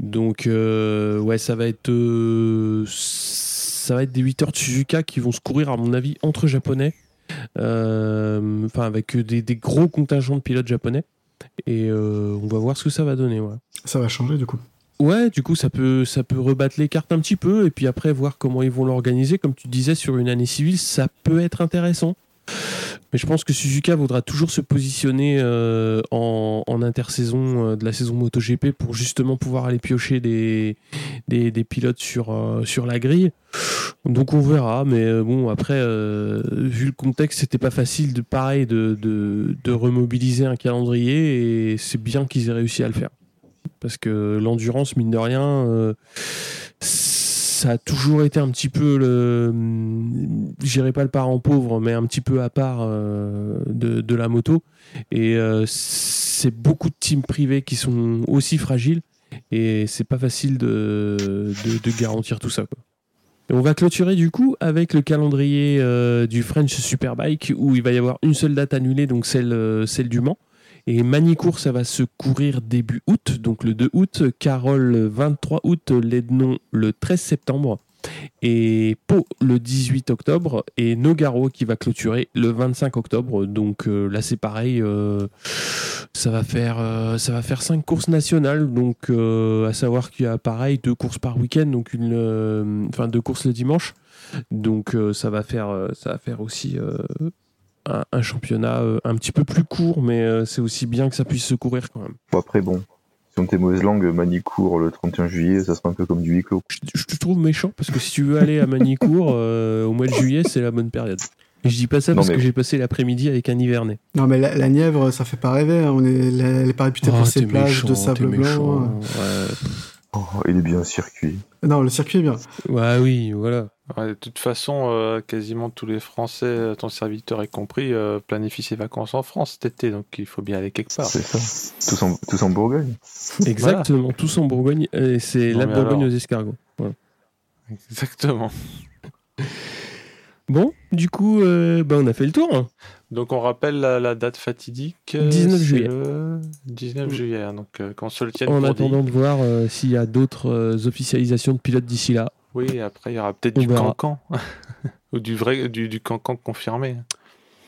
Donc, euh, ouais, ça va être. euh, ça va être des 8 heures de Suzuka qui vont se courir, à mon avis, entre japonais. Euh, Enfin, avec des, des gros contingents de pilotes japonais. Et on va voir ce que ça va donner. Ouais. Ça va changer du coup. Ouais, du coup, ça peut, ça peut rebattre les cartes un petit peu et puis après voir comment ils vont l'organiser. Comme tu disais, sur une année civile, ça peut être intéressant. Mais je pense que Suzuka voudra toujours se positionner euh, en, intersaison euh, de la saison MotoGP pour justement pouvoir aller piocher des, des, pilotes sur, euh, sur la grille. Donc on verra, mais bon, après, vu le contexte, c'était pas facile de pareil de, de, de remobiliser un calendrier et c'est bien qu'ils aient réussi à le faire parce que l'endurance, mine de rien, euh, ça a toujours été un petit peu le. Je dirais pas le parent pauvre, mais un petit peu à part euh, de, la moto. Et euh, c'est beaucoup de teams privés qui sont aussi fragiles. Et c'est pas facile de, garantir tout ça. On va clôturer du coup avec le calendrier euh, du French Superbike où il va y avoir une seule date annulée, donc celle du Mans. Et Manicourt, ça va se courir début août, donc le 2 août. Carole, le 23 août. Lednon, le 13 septembre. Et Pau, le 18 octobre. Et Nogaro, qui va clôturer le 25 octobre. Donc euh, là, c'est pareil. euh, ça, va faire, euh, ça va faire 5 courses nationales. Donc à savoir qu'il y a pareil, deux courses par week-end. Donc une, enfin, deux courses le dimanche. Donc ça, va faire, ça va faire aussi un, un championnat euh, un petit peu plus court, mais euh, c'est aussi bien que ça puisse se courir quand même. Bon, après, bon, si on était mauvaise langue, Manicourt le 31 juillet, ça sera un peu comme du huis clos. Je, je te trouve méchant parce que si tu veux aller à Manicourt euh, au mois de juillet, c'est la bonne période. Et je dis pas ça Non, parce mais- que j'ai passé l'après-midi avec un hiverné. Non, mais la, la Nièvre, ça fait pas rêver. hein. On est, elle est pas réputée Oh, pour ses plages méchant, de sable blanc. méchant. hein. Ouais. Oh, il est bien circuit. Non, le circuit est bien. Ouais, oui, voilà. Ouais, de toute façon, euh, quasiment tous les Français, euh, ton serviteur est compris, euh, planifient ses vacances en France cet été, donc il faut bien aller quelque part. C'est ça. Tous en, tous en Bourgogne. Exactement, tous en Bourgogne. et C'est Non, la Bourgogne alors. aux escargots. Voilà. Exactement. Bon, du coup, euh, bah, on a fait le tour. Donc on rappelle la, la date fatidique. euh, 19 c'est juillet. le 19 juillet, hein, donc euh, qu'on se le tienne En pour attendant dit. de voir euh, s'il y a d'autres euh, officialisations de pilotes d'ici là. Oui, après il y aura peut-être du verra. cancan. Ou du vrai du, du cancan confirmé.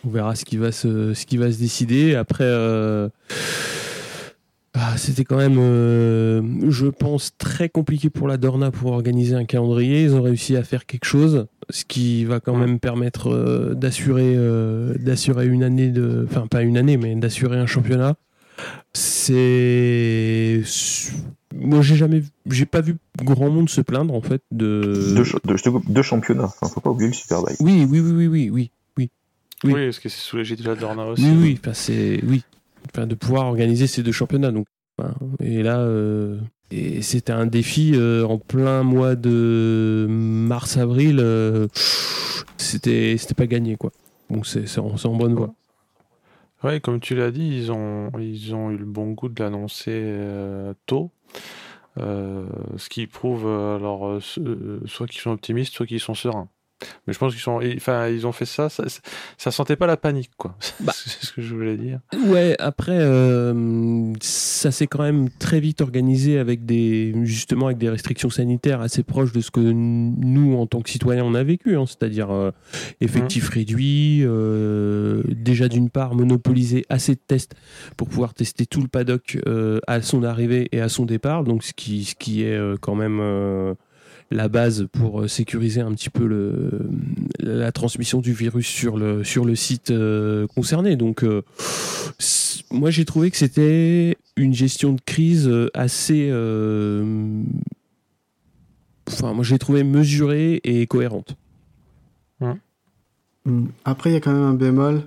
On verra ce qui va se, ce qui va se décider. Après, euh, ah, c'était quand même, euh, je pense, très compliqué pour la Dorna pour organiser un calendrier. Ils ont réussi à faire quelque chose, ce qui va quand même permettre euh, d'assurer, euh, d'assurer une année de, enfin pas une année, mais d'assurer un championnat. C'est, moi j'ai jamais, j'ai pas vu grand monde se plaindre en fait de. Deux, je coupe, championnats. Enfin, faut pas oublier le Superbike. Oui, oui, oui, oui, oui, oui. Oui, Oui. parce que c'est sous l'égide de la Dorna aussi. Oui, oui, enfin, c'est oui, de pouvoir organiser ces deux championnats. Donc, et là, euh, c'était un défi euh, en plein mois de mars-avril. euh, c'était, c'était pas gagné quoi. Donc c'est, en, c'est en bonne voie. Ouais, comme tu l'as dit, ils ont, ils ont eu le bon goût de l'annoncer euh, tôt. Ce qui prouve alors soit qu'ils sont optimistes, soit qu'ils sont sereins. Mais je pense qu'ils sont, enfin, ils ont fait ça, ça, ça sentait pas la panique, quoi. Bah. c'est ce que je voulais dire. Ouais, après, euh, ça s'est quand même très vite organisé avec des, justement, avec des restrictions sanitaires assez proches de ce que nous, en tant que citoyens, on a vécu, hein, c'est-à-dire euh, effectif réduit, euh, déjà d'une part monopoliser assez de tests pour pouvoir tester tout le paddock euh, à son arrivée et à son départ, donc ce qui, ce qui est quand même la base pour euh, sécuriser un petit peu la transmission du virus sur le, site euh, concerné. Donc, euh, moi, j'ai trouvé que c'était une gestion de crise assez. Enfin, moi, j'ai trouvé mesurée et cohérente. Après, il y a quand même un bémol,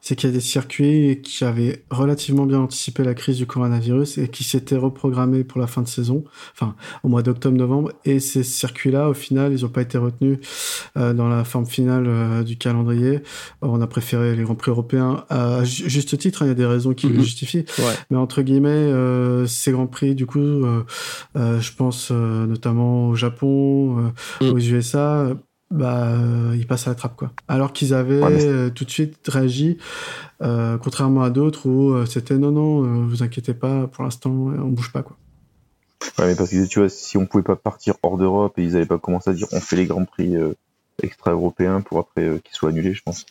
c'est qu'il y a des circuits qui avaient relativement bien anticipé la crise du coronavirus et qui s'étaient reprogrammés pour la fin de saison, enfin au mois d'octobre-novembre. Et ces circuits-là, au final, ils n'ont pas été retenus euh, dans la forme finale euh, du calendrier. On a préféré les Grands Prix européens à ju- juste titre, hein, il y a des raisons qui le Mhm. justifient. Ouais. Mais entre guillemets, euh, ces Grands Prix, du coup, je pense notamment au Japon, Mm. aux USA, bah, euh, ils passent à la trappe, quoi. Alors qu'ils avaient Ouais, euh, tout de suite réagi, euh, contrairement à d'autres où euh, c'était non, non, euh, vous inquiétez pas, pour l'instant, on bouge pas, quoi. Ouais, mais parce que tu vois, si on pouvait pas partir hors d'Europe et ils avaient pas commencé à dire on fait les grands prix euh, extra-européens pour après euh, qu'ils soient annulés, je pense.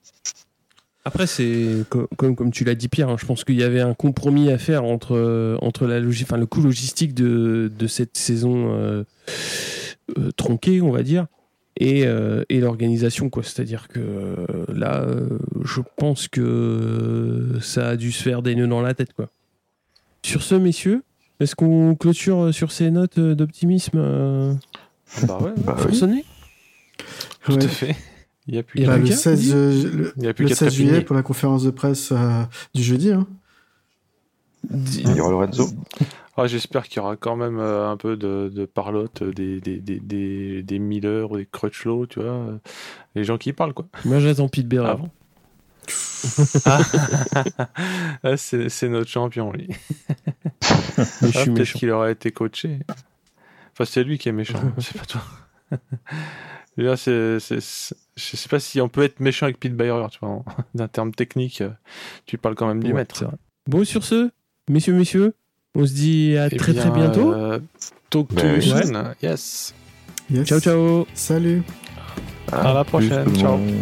Après, c'est co- comme, comme tu l'as dit, Pierre, hein, je pense qu'il y avait un compromis à faire entre, entre la logi- le coût logistique de, de cette saison euh, euh, tronquée, on va dire, et, euh, et l'organisation. quoi. C'est-à-dire que euh, là, euh, je pense que ça a dû se faire des nœuds dans la tête. Quoi. Sur ce, messieurs, est-ce qu'on clôture sur ces notes euh, d'optimisme euh, Bah ouais, Bah oui. tout Ouais. à fait. Il y a plus y a Bah, plus le qu'à, 16, dis euh, le, Il y a plus le qu'à 16 juillet pour la conférence de presse euh, du jeudi. Hein. Dis- Il y aura Lorenzo. Ah, J'espère qu'il y aura quand même euh, un peu de, de parlotte euh, des, des, des, des, des Miller ou des Crutchlow, tu vois. euh, Les gens qui parlent, quoi. Moi, j'attends Pete. Ah bon Ah, Ah, c'est c'est notre champion, lui. mais je Ah, suis Peut-être qu'il aurait été coaché. Enfin, c'est lui qui est méchant, c'est pas toi. Là, c'est, c'est, c'est- je sais pas si on peut être méchant avec Pete Bayer, tu vois. D'un terme technique, tu parles quand même du Ouais, maître. Bon, sur ce, messieurs, messieurs, on se dit à Eh très très bien, bientôt. euh, talk to Ben you oui. soon. Yes. Yes. Ciao, ciao. Salut. À la plus, prochaine, ciao. monde.